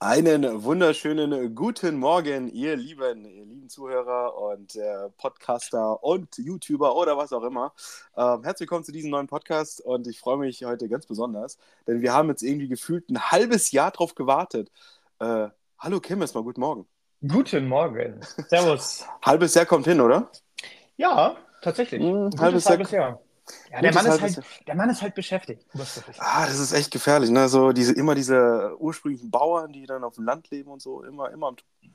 Einen wunderschönen guten Morgen, ihr lieben, ihr lieben Zuhörer und äh, Podcaster und YouTuber oder was auch immer. Ähm, herzlich willkommen zu diesem neuen Podcast und ich freue mich heute ganz besonders, denn wir haben jetzt irgendwie gefühlt ein halbes Jahr drauf gewartet. Äh, hallo Kim, erstmal guten Morgen. Guten Morgen. Servus. halbes Jahr kommt hin, oder? Ja, tatsächlich. Hm, halbes, halbes Jahr. Jahr. Ja, der Mann, ist halt, der Mann ist halt beschäftigt. Ah, das ist echt gefährlich. Ne? So diese, immer diese ursprünglichen Bauern, die dann auf dem Land leben und so, immer, immer am Tun.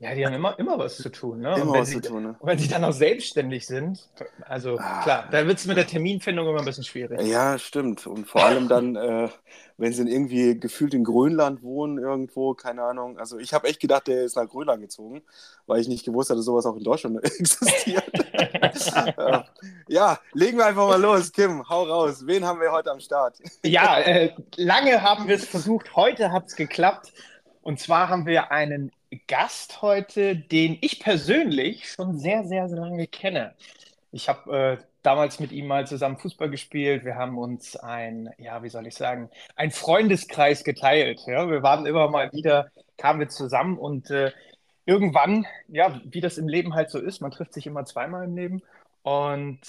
Ja, die haben immer, immer was zu tun. Ne? Immer was sie, zu tun. Ne? Und wenn sie dann auch selbstständig sind, also ah. klar, da wird es mit der Terminfindung immer ein bisschen schwierig. Ja, stimmt. Und vor allem dann, äh, wenn sie irgendwie gefühlt in Grönland wohnen, irgendwo, keine Ahnung. Also ich habe echt gedacht, der ist nach Grönland gezogen, weil ich nicht gewusst hatte, dass sowas auch in Deutschland existiert. ja, legen wir einfach mal los. Kim, hau raus. Wen haben wir heute am Start? ja, äh, lange haben wir es versucht, heute hat es geklappt. Und zwar haben wir einen Gast heute, den ich persönlich schon sehr, sehr, sehr lange kenne. Ich habe äh, damals mit ihm mal zusammen Fußball gespielt. Wir haben uns ein, ja, wie soll ich sagen, ein Freundeskreis geteilt. Ja? Wir waren immer mal wieder, kamen wir zusammen und äh, irgendwann, ja, wie das im Leben halt so ist, man trifft sich immer zweimal im Leben. Und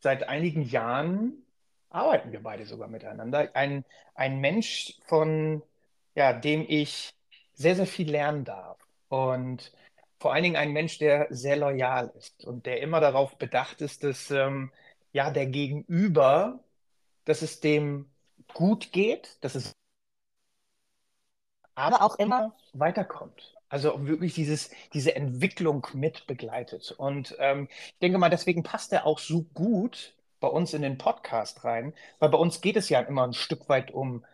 seit einigen Jahren arbeiten wir beide sogar miteinander. Ein, ein Mensch, von ja, dem ich sehr, sehr viel lernen darf. Und vor allen Dingen ein Mensch, der sehr loyal ist und der immer darauf bedacht ist, dass ähm, ja der Gegenüber, dass es dem gut geht, dass es aber auch immer weiterkommt. Also wirklich dieses, diese Entwicklung mit begleitet. Und ähm, ich denke mal, deswegen passt er auch so gut bei uns in den Podcast rein, weil bei uns geht es ja immer ein Stück weit um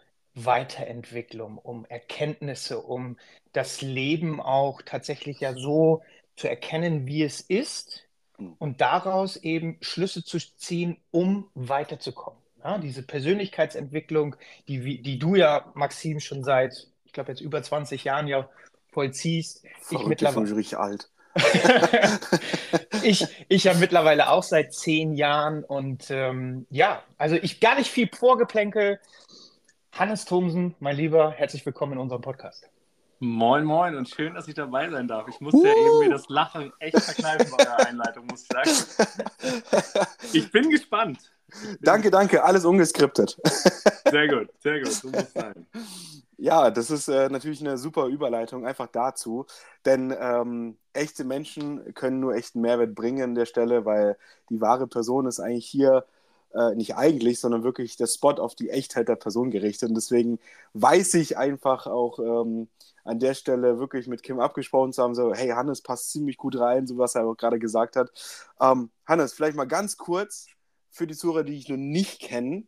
Weiterentwicklung, um Erkenntnisse, um das Leben auch tatsächlich ja so zu erkennen, wie es ist hm. und daraus eben Schlüsse zu ziehen, um weiterzukommen. Ja, diese Persönlichkeitsentwicklung, die, die du ja, Maxim, schon seit, ich glaube, jetzt über 20 Jahren ja vollziehst. Verrückt, ich mittlerweile richtig alt. ich, ich ja mittlerweile auch seit zehn Jahren und ähm, ja, also ich gar nicht viel Vorgeplänkel. Hannes Thomsen, mein Lieber, herzlich willkommen in unserem Podcast. Moin, moin und schön, dass ich dabei sein darf. Ich musste uh. ja eben mir das Lachen echt verkneifen bei eurer Einleitung, muss ich sagen. Ich bin gespannt. danke, danke, alles ungeskriptet. Sehr gut, sehr gut, so muss sein. Ja, das ist äh, natürlich eine super Überleitung einfach dazu, denn ähm, echte Menschen können nur echten Mehrwert bringen an der Stelle, weil die wahre Person ist eigentlich hier äh, nicht eigentlich, sondern wirklich der Spot auf die Echtheit der Person gerichtet. Und deswegen weiß ich einfach auch ähm, an der Stelle wirklich mit Kim abgesprochen zu haben, so, hey, Hannes passt ziemlich gut rein, so was er auch gerade gesagt hat. Ähm, Hannes, vielleicht mal ganz kurz für die Zuhörer, die ich noch nicht kenne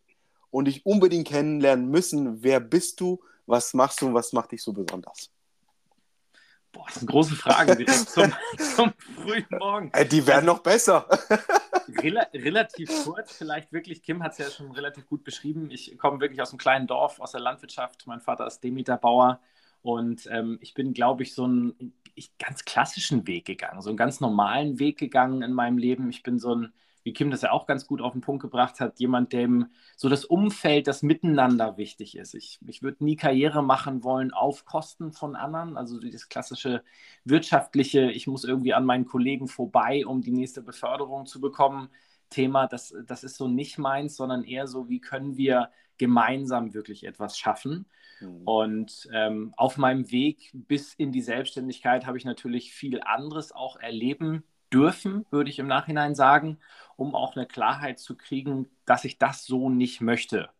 und dich unbedingt kennenlernen müssen, wer bist du, was machst du und was macht dich so besonders? Boah, das eine große Frage direkt zum, zum frühen Morgen. Äh, die werden noch besser. Rel relativ kurz, vielleicht wirklich. Kim hat es ja schon relativ gut beschrieben. Ich komme wirklich aus einem kleinen Dorf, aus der Landwirtschaft. Mein Vater ist Demeterbauer und ähm, ich bin, glaube ich, so einen ich, ganz klassischen Weg gegangen, so einen ganz normalen Weg gegangen in meinem Leben. Ich bin so ein wie Kim das ja auch ganz gut auf den Punkt gebracht hat, jemand, dem so das Umfeld, das Miteinander wichtig ist. Ich, ich würde nie Karriere machen wollen auf Kosten von anderen. Also dieses klassische wirtschaftliche, ich muss irgendwie an meinen Kollegen vorbei, um die nächste Beförderung zu bekommen. Thema, das, das ist so nicht meins, sondern eher so, wie können wir gemeinsam wirklich etwas schaffen. Mhm. Und ähm, auf meinem Weg bis in die Selbstständigkeit habe ich natürlich viel anderes auch erleben dürfen, würde ich im Nachhinein sagen, um auch eine Klarheit zu kriegen, dass ich das so nicht möchte.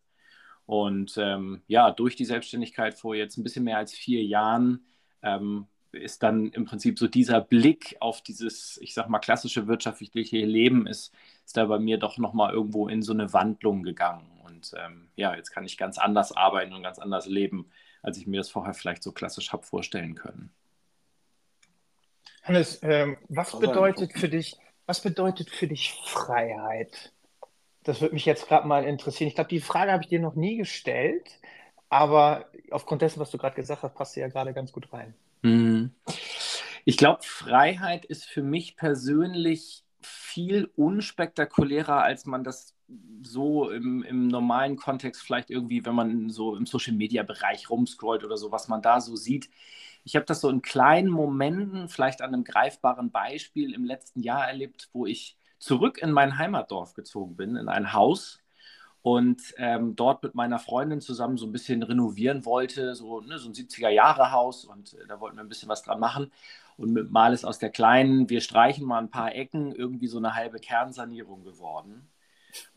Und ähm, ja, durch die Selbstständigkeit vor jetzt ein bisschen mehr als vier Jahren ähm, ist dann im Prinzip so dieser Blick auf dieses, ich sag mal, klassische wirtschaftliche Leben ist, ist da bei mir doch nochmal irgendwo in so eine Wandlung gegangen. Und ähm, ja, jetzt kann ich ganz anders arbeiten und ganz anders leben, als ich mir das vorher vielleicht so klassisch habe vorstellen können. Hannes, ähm, was bedeutet für dich, was bedeutet für dich Freiheit? Das würde mich jetzt gerade mal interessieren. Ich glaube, die Frage habe ich dir noch nie gestellt, aber aufgrund dessen, was du gerade gesagt hast, passt sie ja gerade ganz gut rein. Mhm. Ich glaube, Freiheit ist für mich persönlich viel unspektakulärer, als man das so im, im normalen Kontext vielleicht irgendwie, wenn man so im Social-Media-Bereich rumscrollt oder so, was man da so sieht. Ich habe das so in kleinen Momenten, vielleicht an einem greifbaren Beispiel im letzten Jahr erlebt, wo ich zurück in mein Heimatdorf gezogen bin, in ein Haus und ähm, dort mit meiner Freundin zusammen so ein bisschen renovieren wollte, so, ne, so ein 70er-Jahre-Haus und äh, da wollten wir ein bisschen was dran machen. Und mit Mal ist aus der kleinen, wir streichen mal ein paar Ecken, irgendwie so eine halbe Kernsanierung geworden.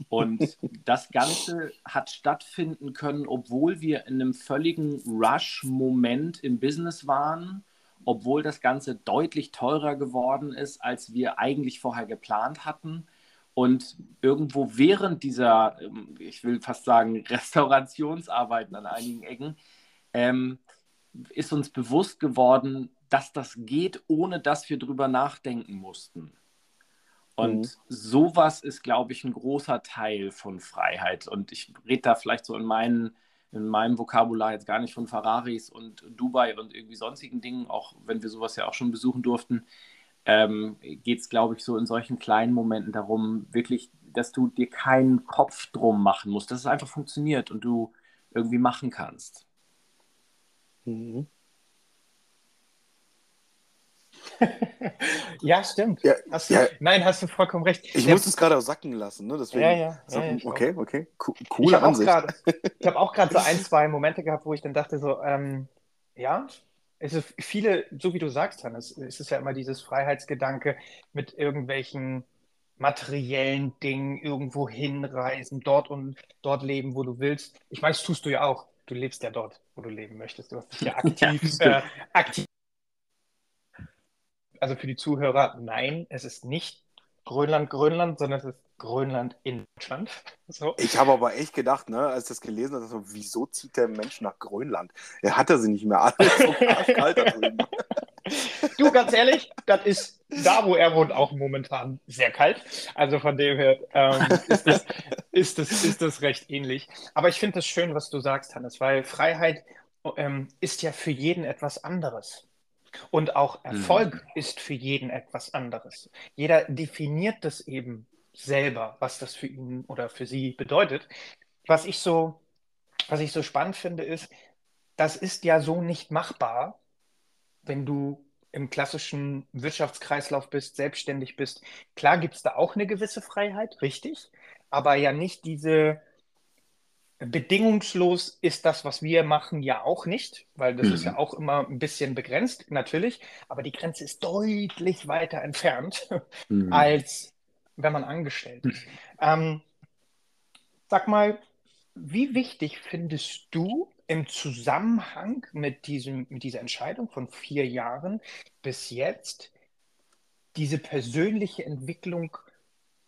Und das Ganze hat stattfinden können, obwohl wir in einem völligen Rush-Moment im Business waren, obwohl das Ganze deutlich teurer geworden ist, als wir eigentlich vorher geplant hatten und irgendwo während dieser, ähm, ich will fast sagen, Restaurationsarbeiten an einigen Ecken, ähm, ist uns bewusst geworden, dass das geht, ohne dass wir drüber nachdenken mussten. Und mhm. sowas ist, glaube ich, ein großer Teil von Freiheit. Und ich rede da vielleicht so in, meinen, in meinem Vokabular jetzt gar nicht von Ferraris und Dubai und irgendwie sonstigen Dingen, auch wenn wir sowas ja auch schon besuchen durften ähm, geht es, glaube ich, so in solchen kleinen Momenten darum, wirklich, dass du dir keinen Kopf drum machen musst, dass es einfach funktioniert und du irgendwie machen kannst. Mhm. ja, stimmt. Ja, hast du, ja. Nein, hast du vollkommen recht. Ich Der, muss es gerade auch sacken lassen. Ne? Deswegen, ja, ja. So, ja okay, okay. Co coole ich Ansicht. Grad, ich habe auch gerade so ein, zwei Momente gehabt, wo ich dann dachte, so, ähm, ja, es ist viele, so wie du sagst, Hannes, es ist ja immer dieses Freiheitsgedanke mit irgendwelchen materiellen Dingen irgendwo hinreisen, dort und dort leben, wo du willst. Ich meine, das tust du ja auch. Du lebst ja dort, wo du leben möchtest. Du hast dich ja aktiv, ja, äh, aktiv. Also für die Zuhörer, nein, es ist nicht Grönland, Grönland, sondern es ist Grönland in Deutschland. So. Ich habe aber echt gedacht, ne, als ich das gelesen habe, so, wieso zieht der Mensch nach Grönland? Er hatte sie nicht mehr alle so kalt da drüben. Du, ganz ehrlich, das ist da, wo er wohnt, auch momentan sehr kalt. Also von dem her ähm, ist, das, ist, das, ist das recht ähnlich. Aber ich finde es schön, was du sagst, Hannes, weil Freiheit ähm, ist ja für jeden etwas anderes. Und auch Erfolg mhm. ist für jeden etwas anderes. Jeder definiert das eben selber, was das für ihn oder für sie bedeutet. Was ich so, was ich so spannend finde, ist, das ist ja so nicht machbar, wenn du im klassischen Wirtschaftskreislauf bist, selbstständig bist. Klar gibt es da auch eine gewisse Freiheit, richtig, aber ja nicht diese bedingungslos ist das, was wir machen, ja auch nicht, weil das mhm. ist ja auch immer ein bisschen begrenzt, natürlich, aber die Grenze ist deutlich weiter entfernt mhm. als wenn man angestellt ist. Ähm, sag mal, wie wichtig findest du im Zusammenhang mit, diesem, mit dieser Entscheidung von vier Jahren bis jetzt diese persönliche Entwicklung,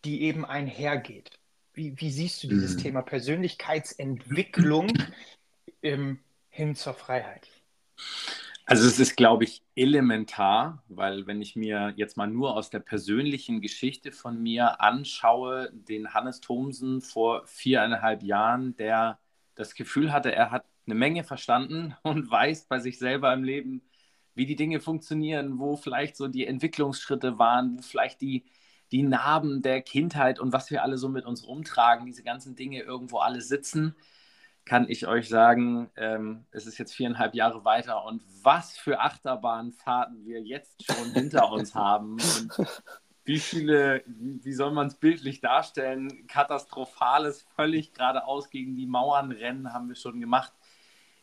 die eben einhergeht? Wie, wie siehst du dieses mhm. Thema Persönlichkeitsentwicklung im, hin zur Freiheit? Also es ist, glaube ich, elementar, weil wenn ich mir jetzt mal nur aus der persönlichen Geschichte von mir anschaue, den Hannes Thomsen vor viereinhalb Jahren, der das Gefühl hatte, er hat eine Menge verstanden und weiß bei sich selber im Leben, wie die Dinge funktionieren, wo vielleicht so die Entwicklungsschritte waren, wo vielleicht die, die Narben der Kindheit und was wir alle so mit uns rumtragen, diese ganzen Dinge irgendwo alle sitzen kann ich euch sagen, ähm, es ist jetzt viereinhalb Jahre weiter und was für Achterbahnfahrten wir jetzt schon hinter uns haben und wie viele, wie, wie soll man es bildlich darstellen, katastrophales, völlig geradeaus gegen die Mauern rennen haben wir schon gemacht.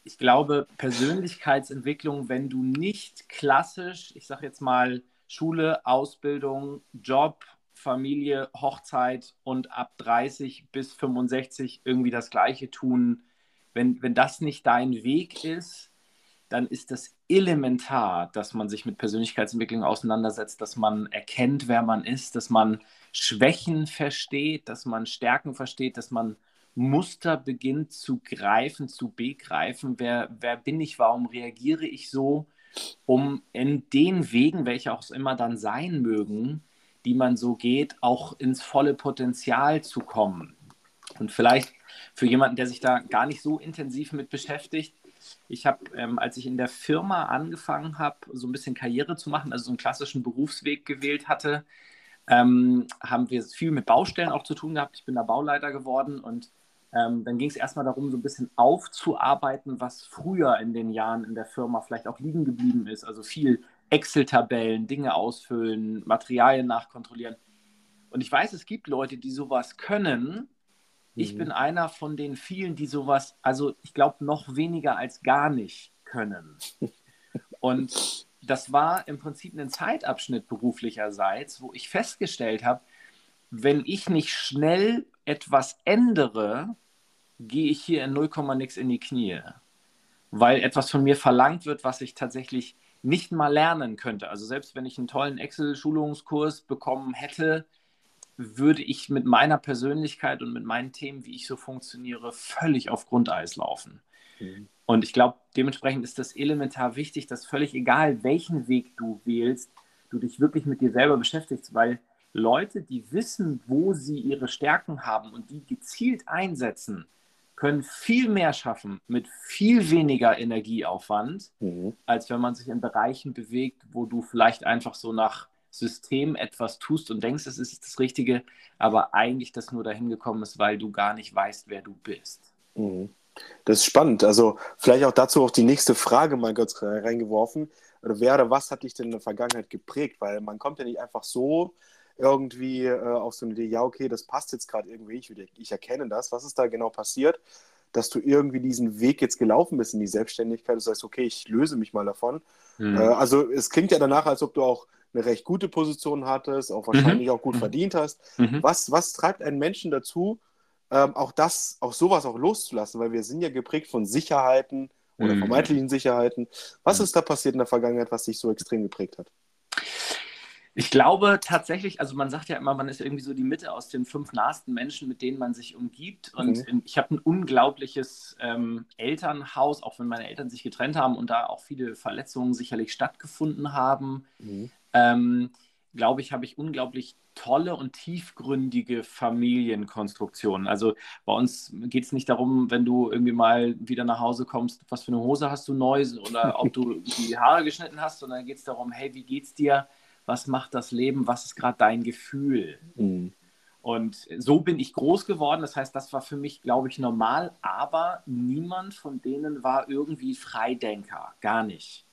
Ich glaube, Persönlichkeitsentwicklung, wenn du nicht klassisch, ich sage jetzt mal Schule, Ausbildung, Job, Familie, Hochzeit und ab 30 bis 65 irgendwie das Gleiche tun, wenn, wenn das nicht dein Weg ist, dann ist das elementar, dass man sich mit Persönlichkeitsentwicklung auseinandersetzt, dass man erkennt, wer man ist, dass man Schwächen versteht, dass man Stärken versteht, dass man Muster beginnt zu greifen, zu begreifen. Wer, wer bin ich, warum reagiere ich so, um in den Wegen, welche auch immer dann sein mögen, die man so geht, auch ins volle Potenzial zu kommen. Und vielleicht für jemanden, der sich da gar nicht so intensiv mit beschäftigt. Ich habe, ähm, als ich in der Firma angefangen habe, so ein bisschen Karriere zu machen, also so einen klassischen Berufsweg gewählt hatte, ähm, haben wir viel mit Baustellen auch zu tun gehabt. Ich bin da Bauleiter geworden und ähm, dann ging es erstmal darum, so ein bisschen aufzuarbeiten, was früher in den Jahren in der Firma vielleicht auch liegen geblieben ist. Also viel Excel-Tabellen, Dinge ausfüllen, Materialien nachkontrollieren. Und ich weiß, es gibt Leute, die sowas können. Ich mhm. bin einer von den vielen, die sowas, also ich glaube, noch weniger als gar nicht können. Und das war im Prinzip ein Zeitabschnitt beruflicherseits, wo ich festgestellt habe, wenn ich nicht schnell etwas ändere, gehe ich hier in 0, nix in die Knie. Weil etwas von mir verlangt wird, was ich tatsächlich nicht mal lernen könnte. Also selbst wenn ich einen tollen Excel-Schulungskurs bekommen hätte, würde ich mit meiner Persönlichkeit und mit meinen Themen, wie ich so funktioniere, völlig auf Grundeis laufen. Mhm. Und ich glaube, dementsprechend ist das elementar wichtig, dass völlig egal, welchen Weg du wählst, du dich wirklich mit dir selber beschäftigst, weil Leute, die wissen, wo sie ihre Stärken haben und die gezielt einsetzen, können viel mehr schaffen mit viel weniger Energieaufwand, mhm. als wenn man sich in Bereichen bewegt, wo du vielleicht einfach so nach System etwas tust und denkst, es ist das Richtige, aber eigentlich das nur dahin gekommen ist, weil du gar nicht weißt, wer du bist. Mhm. Das ist spannend. Also vielleicht auch dazu auch die nächste Frage mal kurz reingeworfen. Oder wer oder was hat dich denn in der Vergangenheit geprägt? Weil man kommt ja nicht einfach so irgendwie äh, auf so eine Idee, ja, okay, das passt jetzt gerade irgendwie, ich, ich erkenne das. Was ist da genau passiert, dass du irgendwie diesen Weg jetzt gelaufen bist in die Selbstständigkeit? Du sagst, okay, ich löse mich mal davon. Mhm. Äh, also es klingt ja danach, als ob du auch eine recht gute Position hattest, auch wahrscheinlich mhm. auch gut mhm. verdient hast. Mhm. Was, was treibt einen Menschen dazu, ähm, auch das, auch sowas auch loszulassen? Weil wir sind ja geprägt von Sicherheiten oder mhm. vermeintlichen Sicherheiten. Was mhm. ist da passiert in der Vergangenheit, was dich so extrem geprägt hat? Ich glaube tatsächlich, also man sagt ja immer, man ist irgendwie so die Mitte aus den fünf nahesten Menschen, mit denen man sich umgibt. Und mhm. ich habe ein unglaubliches ähm, Elternhaus, auch wenn meine Eltern sich getrennt haben und da auch viele Verletzungen sicherlich stattgefunden haben. Mhm. Ähm, glaube ich, habe ich unglaublich tolle und tiefgründige Familienkonstruktionen. Also bei uns geht es nicht darum, wenn du irgendwie mal wieder nach Hause kommst, was für eine Hose hast du neu oder ob du die Haare geschnitten hast, sondern geht es darum, hey, wie geht's dir? Was macht das Leben? Was ist gerade dein Gefühl? Mhm. Und so bin ich groß geworden. Das heißt, das war für mich, glaube ich, normal. Aber niemand von denen war irgendwie Freidenker. Gar nicht.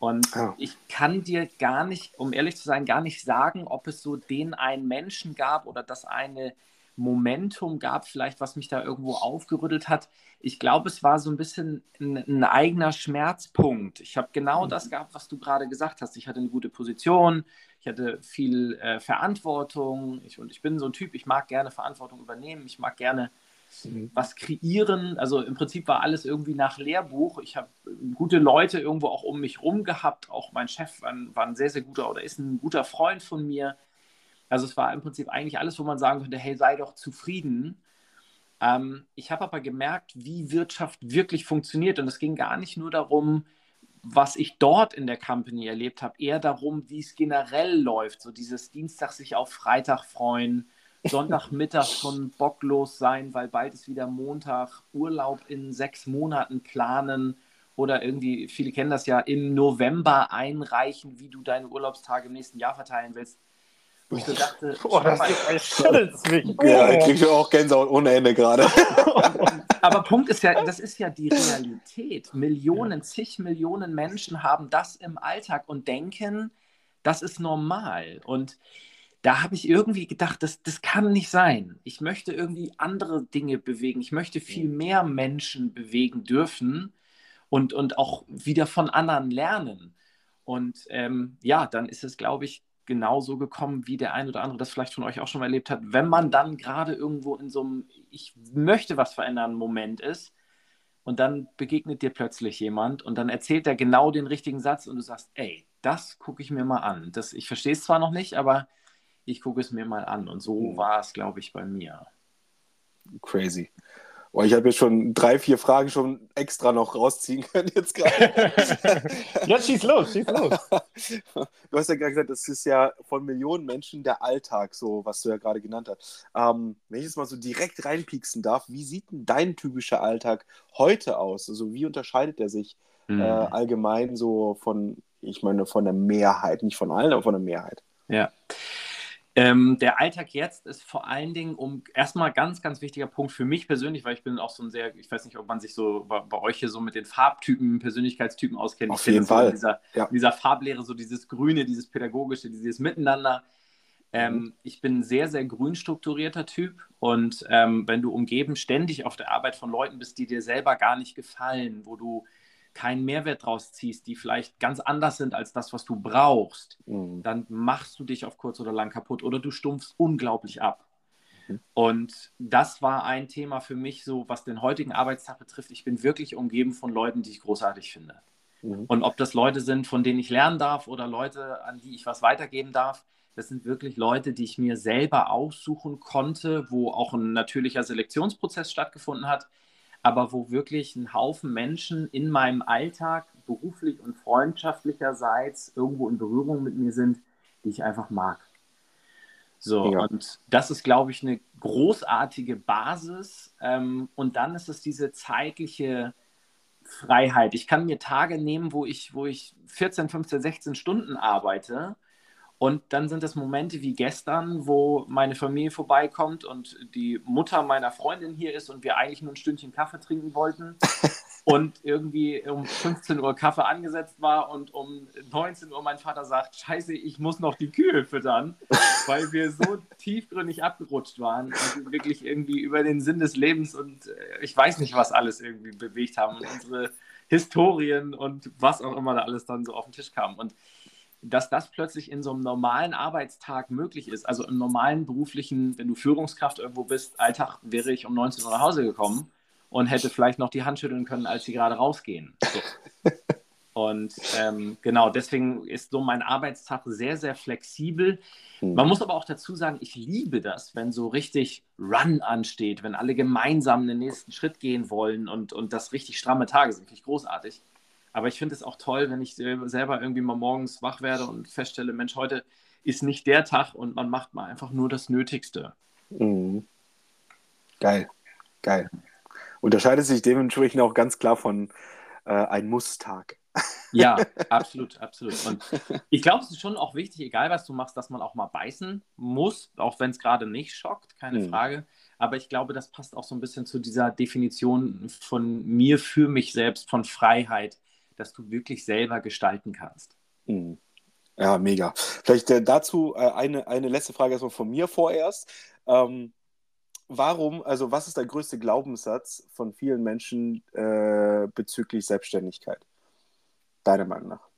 Und ja. ich kann dir gar nicht, um ehrlich zu sein, gar nicht sagen, ob es so den einen Menschen gab oder das eine Momentum gab, vielleicht was mich da irgendwo aufgerüttelt hat. Ich glaube, es war so ein bisschen ein, ein eigener Schmerzpunkt. Ich habe genau mhm. das gehabt, was du gerade gesagt hast. Ich hatte eine gute Position, ich hatte viel äh, Verantwortung ich, und ich bin so ein Typ, ich mag gerne Verantwortung übernehmen, ich mag gerne mhm. was kreieren. Also im Prinzip war alles irgendwie nach Lehrbuch. Ich habe gute Leute irgendwo auch um mich rum gehabt. Auch mein Chef war, war ein sehr, sehr guter oder ist ein guter Freund von mir. Also es war im Prinzip eigentlich alles, wo man sagen könnte, hey, sei doch zufrieden. Ähm, ich habe aber gemerkt, wie Wirtschaft wirklich funktioniert. Und es ging gar nicht nur darum, was ich dort in der Company erlebt habe, eher darum, wie es generell läuft. So dieses Dienstag sich auf Freitag freuen, Sonntagmittag schon bocklos sein, weil bald ist wieder Montag, Urlaub in sechs Monaten planen oder irgendwie, viele kennen das ja, im November einreichen, wie du deine Urlaubstage im nächsten Jahr verteilen willst. Wo ich so dachte, oh, das ist mich. Ja, ich kriege auch Gänsehaut ohne Ende gerade. Aber Punkt ist ja, das ist ja die Realität. Millionen, zig Millionen Menschen haben das im Alltag und denken, das ist normal. Und da habe ich irgendwie gedacht, das, das kann nicht sein. Ich möchte irgendwie andere Dinge bewegen. Ich möchte viel mehr Menschen bewegen dürfen und, und auch wieder von anderen lernen. Und ähm, ja, dann ist es, glaube ich, genauso gekommen, wie der ein oder andere das vielleicht von euch auch schon mal erlebt hat. Wenn man dann gerade irgendwo in so einem Ich möchte was verändern Moment ist und dann begegnet dir plötzlich jemand und dann erzählt er genau den richtigen Satz und du sagst, ey, das gucke ich mir mal an. Das, ich verstehe es zwar noch nicht, aber ich gucke es mir mal an. Und so mhm. war es, glaube ich, bei mir. Crazy. Oh, ich habe jetzt schon drei, vier Fragen schon extra noch rausziehen können jetzt gerade. ja, schieß los, schieß los. Du hast ja gerade gesagt, das ist ja von Millionen Menschen der Alltag, so was du ja gerade genannt hast. Ähm, wenn ich jetzt mal so direkt reinpieksen darf, wie sieht denn dein typischer Alltag heute aus? Also wie unterscheidet er sich mhm. äh, allgemein so von, ich meine, von der Mehrheit, nicht von allen, aber von der Mehrheit? Ja. Ähm, der Alltag jetzt ist vor allen Dingen um erstmal ganz, ganz wichtiger Punkt für mich persönlich, weil ich bin auch so ein sehr, ich weiß nicht, ob man sich so bei, bei euch hier so mit den Farbtypen, Persönlichkeitstypen auskennt. Auf jeden Fall. So in, dieser, ja. in dieser Farblehre, so dieses Grüne, dieses Pädagogische, dieses Miteinander. Ähm, mhm. Ich bin ein sehr, sehr grün strukturierter Typ und ähm, wenn du umgeben ständig auf der Arbeit von Leuten bist, die dir selber gar nicht gefallen, wo du keinen Mehrwert draus ziehst, die vielleicht ganz anders sind als das, was du brauchst, mhm. dann machst du dich auf kurz oder lang kaputt oder du stumpfst unglaublich ab. Mhm. Und das war ein Thema für mich, so was den heutigen Arbeitstag betrifft. Ich bin wirklich umgeben von Leuten, die ich großartig finde. Mhm. Und ob das Leute sind, von denen ich lernen darf oder Leute, an die ich was weitergeben darf, das sind wirklich Leute, die ich mir selber aussuchen konnte, wo auch ein natürlicher Selektionsprozess stattgefunden hat, aber wo wirklich ein Haufen Menschen in meinem Alltag beruflich und freundschaftlicherseits irgendwo in Berührung mit mir sind, die ich einfach mag. So, ja. und das ist, glaube ich, eine großartige Basis. Ähm, und dann ist es diese zeitliche Freiheit. Ich kann mir Tage nehmen, wo ich, wo ich 14, 15, 16 Stunden arbeite und dann sind es Momente wie gestern, wo meine Familie vorbeikommt und die Mutter meiner Freundin hier ist und wir eigentlich nur ein Stündchen Kaffee trinken wollten. und irgendwie um 15 Uhr Kaffee angesetzt war und um 19 Uhr mein Vater sagt, scheiße, ich muss noch die Kühe füttern, weil wir so tiefgründig abgerutscht waren und wirklich irgendwie über den Sinn des Lebens und äh, ich weiß nicht, was alles irgendwie bewegt haben und unsere Historien und was auch immer da alles dann so auf den Tisch kam. Und dass das plötzlich in so einem normalen Arbeitstag möglich ist. Also im normalen beruflichen, wenn du Führungskraft irgendwo bist, Alltag wäre ich um 19 Uhr nach Hause gekommen und hätte vielleicht noch die Hand schütteln können, als sie gerade rausgehen. So. Und ähm, genau, deswegen ist so mein Arbeitstag sehr, sehr flexibel. Hm. Man muss aber auch dazu sagen, ich liebe das, wenn so richtig Run ansteht, wenn alle gemeinsam den nächsten Schritt gehen wollen und, und das richtig stramme Tage sind. Finde ich großartig. Aber ich finde es auch toll, wenn ich selber irgendwie mal morgens wach werde und feststelle, Mensch, heute ist nicht der Tag und man macht mal einfach nur das Nötigste. Mhm. Geil, geil. Unterscheidet sich dementsprechend auch ganz klar von äh, ein Muss-Tag. Ja, absolut, absolut. Und ich glaube, es ist schon auch wichtig, egal was du machst, dass man auch mal beißen muss, auch wenn es gerade nicht schockt, keine mhm. Frage. Aber ich glaube, das passt auch so ein bisschen zu dieser Definition von mir für mich selbst, von Freiheit dass du wirklich selber gestalten kannst. Mhm. Ja, mega. Vielleicht äh, dazu äh, eine, eine letzte Frage erstmal von mir vorerst. Ähm, warum, also was ist der größte Glaubenssatz von vielen Menschen äh, bezüglich Selbstständigkeit? Deiner Meinung nach?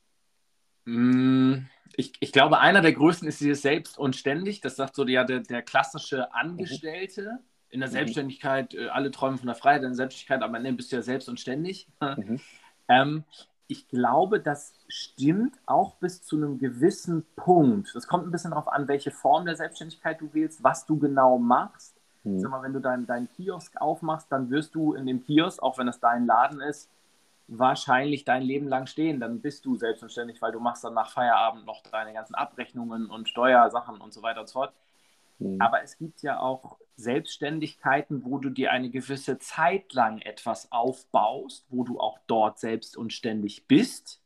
Mm, ich, ich, glaube, einer der größten ist dieses Selbst und ständig. Das sagt so der, der, der klassische Angestellte. Mhm. In der mhm. Selbstständigkeit, äh, alle träumen von der Freiheit, in der Selbstständigkeit, aber Ende bist du ja selbst und ständig. Mhm. ähm, ich glaube, das stimmt auch bis zu einem gewissen Punkt. Das kommt ein bisschen darauf an, welche Form der Selbstständigkeit du wählst, was du genau machst. Hm. Sag mal, wenn du deinen dein Kiosk aufmachst, dann wirst du in dem Kiosk, auch wenn es dein Laden ist, wahrscheinlich dein Leben lang stehen. Dann bist du selbstständig, weil du machst dann nach Feierabend noch deine ganzen Abrechnungen und Steuersachen und so weiter und so fort. Hm. Aber es gibt ja auch Selbstständigkeiten, wo du dir eine gewisse Zeit lang etwas aufbaust, wo du auch dort selbst und ständig bist.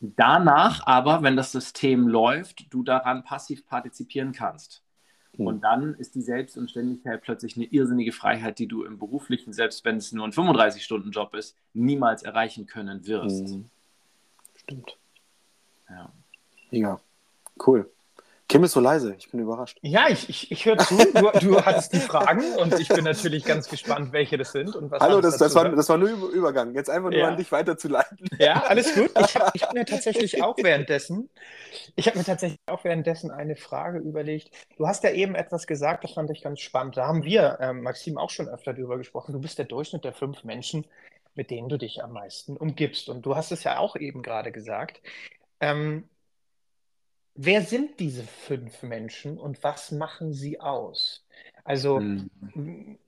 Danach aber, wenn das System läuft, du daran passiv partizipieren kannst. Mhm. Und dann ist die Selbstunständigkeit plötzlich eine irrsinnige Freiheit, die du im beruflichen, selbst wenn es nur ein 35-Stunden-Job ist, niemals erreichen können wirst. Mhm. Stimmt. Ja. Ja, cool. Kim ist so leise, ich bin überrascht. Ja, ich, ich, ich höre zu. Du, du hattest die Fragen und ich bin natürlich ganz gespannt, welche das sind. Und was Hallo, das, das, war, das war nur Übergang. Jetzt einfach nur ja. an dich weiterzuleiten. Ja, alles gut. Ich habe hab mir tatsächlich auch währenddessen, ich habe mir tatsächlich auch währenddessen eine Frage überlegt. Du hast ja eben etwas gesagt, das fand ich ganz spannend. Da haben wir, ähm, Maxim, auch schon öfter drüber gesprochen. Du bist der Durchschnitt der fünf Menschen, mit denen du dich am meisten umgibst. Und du hast es ja auch eben gerade gesagt. Ähm, wer sind diese fünf Menschen und was machen sie aus? Also mhm.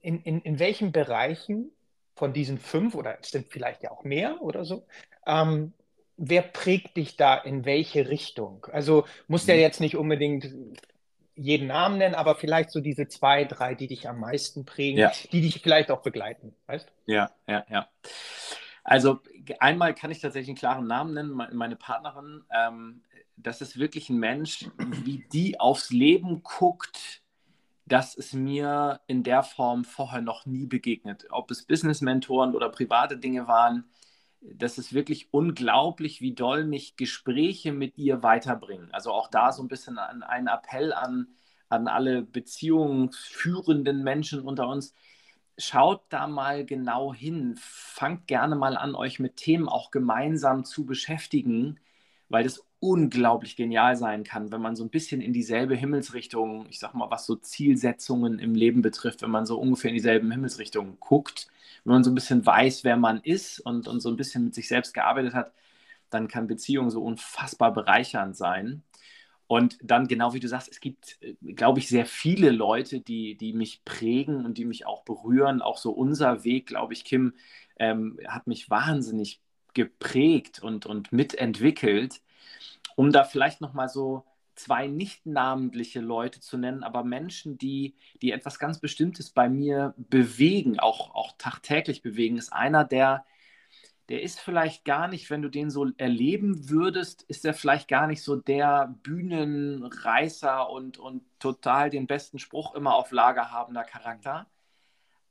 in, in, in welchen Bereichen von diesen fünf oder es sind vielleicht ja auch mehr oder so, ähm, wer prägt dich da in welche Richtung? Also muss mhm. der jetzt nicht unbedingt jeden Namen nennen, aber vielleicht so diese zwei, drei, die dich am meisten prägen, ja. die dich vielleicht auch begleiten, weißt? Ja, ja, ja. Also einmal kann ich tatsächlich einen klaren Namen nennen. Meine Partnerin ähm, das ist wirklich ein Mensch, wie die aufs Leben guckt, das ist mir in der Form vorher noch nie begegnet. Ob es Business-Mentoren oder private Dinge waren, das ist wirklich unglaublich, wie doll mich Gespräche mit ihr weiterbringen. Also auch da so ein bisschen ein, ein Appell an, an alle beziehungsführenden Menschen unter uns. Schaut da mal genau hin. Fangt gerne mal an, euch mit Themen auch gemeinsam zu beschäftigen, weil das unglaublich genial sein kann, wenn man so ein bisschen in dieselbe Himmelsrichtung, ich sag mal, was so Zielsetzungen im Leben betrifft, wenn man so ungefähr in dieselben Himmelsrichtungen guckt, wenn man so ein bisschen weiß, wer man ist und, und so ein bisschen mit sich selbst gearbeitet hat, dann kann Beziehung so unfassbar bereichernd sein. Und dann, genau wie du sagst, es gibt, äh, glaube ich, sehr viele Leute, die, die mich prägen und die mich auch berühren. Auch so unser Weg, glaube ich, Kim, ähm, hat mich wahnsinnig geprägt und, und mitentwickelt um da vielleicht nochmal so zwei nicht namentliche Leute zu nennen, aber Menschen, die, die etwas ganz Bestimmtes bei mir bewegen, auch, auch tagtäglich bewegen, ist einer, der, der ist vielleicht gar nicht, wenn du den so erleben würdest, ist er vielleicht gar nicht so der Bühnenreißer und, und total den besten Spruch immer auf Lager habender Charakter,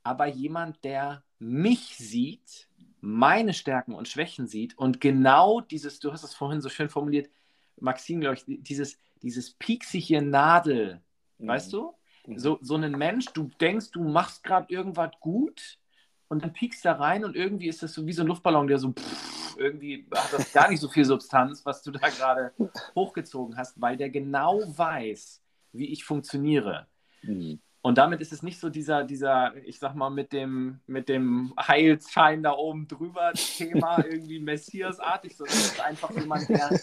aber jemand, der mich sieht, meine Stärken und Schwächen sieht und genau dieses, du hast es vorhin so schön formuliert, Maxim, glaube ich, dieses, dieses pieksige Nadel, mhm. weißt du? Mhm. So, so ein Mensch, du denkst, du machst gerade irgendwas gut und dann piekst da rein und irgendwie ist das so wie so ein Luftballon, der so pff, irgendwie hat das gar nicht so viel Substanz, was du da gerade hochgezogen hast, weil der genau weiß, wie ich funktioniere. Mhm. Und damit ist es nicht so dieser, dieser, ich sag mal, mit dem, mit dem Heilschein da oben drüber Thema irgendwie Messias-artig, sondern es ist einfach jemand, der,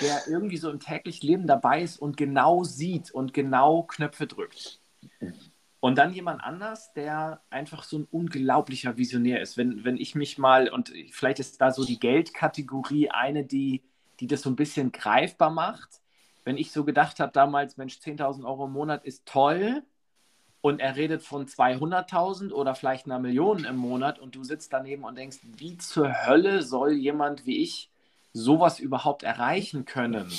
der irgendwie so im täglichen Leben dabei ist und genau sieht und genau Knöpfe drückt. Und dann jemand anders, der einfach so ein unglaublicher Visionär ist. Wenn, wenn ich mich mal, und vielleicht ist da so die Geldkategorie eine, die, die das so ein bisschen greifbar macht. Wenn ich so gedacht habe damals, Mensch, 10.000 Euro im Monat ist toll, und er redet von 200.000 oder vielleicht einer Million im Monat und du sitzt daneben und denkst, wie zur Hölle soll jemand wie ich sowas überhaupt erreichen können?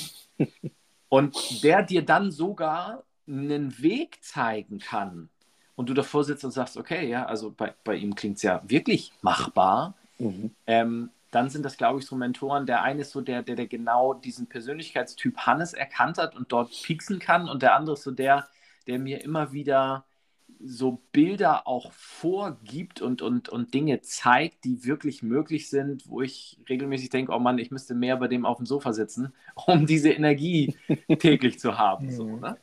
Und der dir dann sogar einen Weg zeigen kann und du davor sitzt und sagst, okay, ja, also bei, bei ihm klingt es ja wirklich machbar, mhm. ähm, dann sind das, glaube ich, so Mentoren. Der eine ist so der, der, der genau diesen Persönlichkeitstyp Hannes erkannt hat und dort pieksen kann und der andere ist so der, der mir immer wieder so Bilder auch vorgibt und, und, und Dinge zeigt, die wirklich möglich sind, wo ich regelmäßig denke, oh Mann, ich müsste mehr bei dem auf dem Sofa sitzen, um diese Energie täglich zu haben. So, mhm. ne?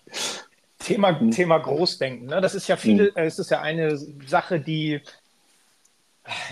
Thema, mhm. Thema Großdenken. Ne? Das ist ja viele, mhm. es ist ja eine Sache, die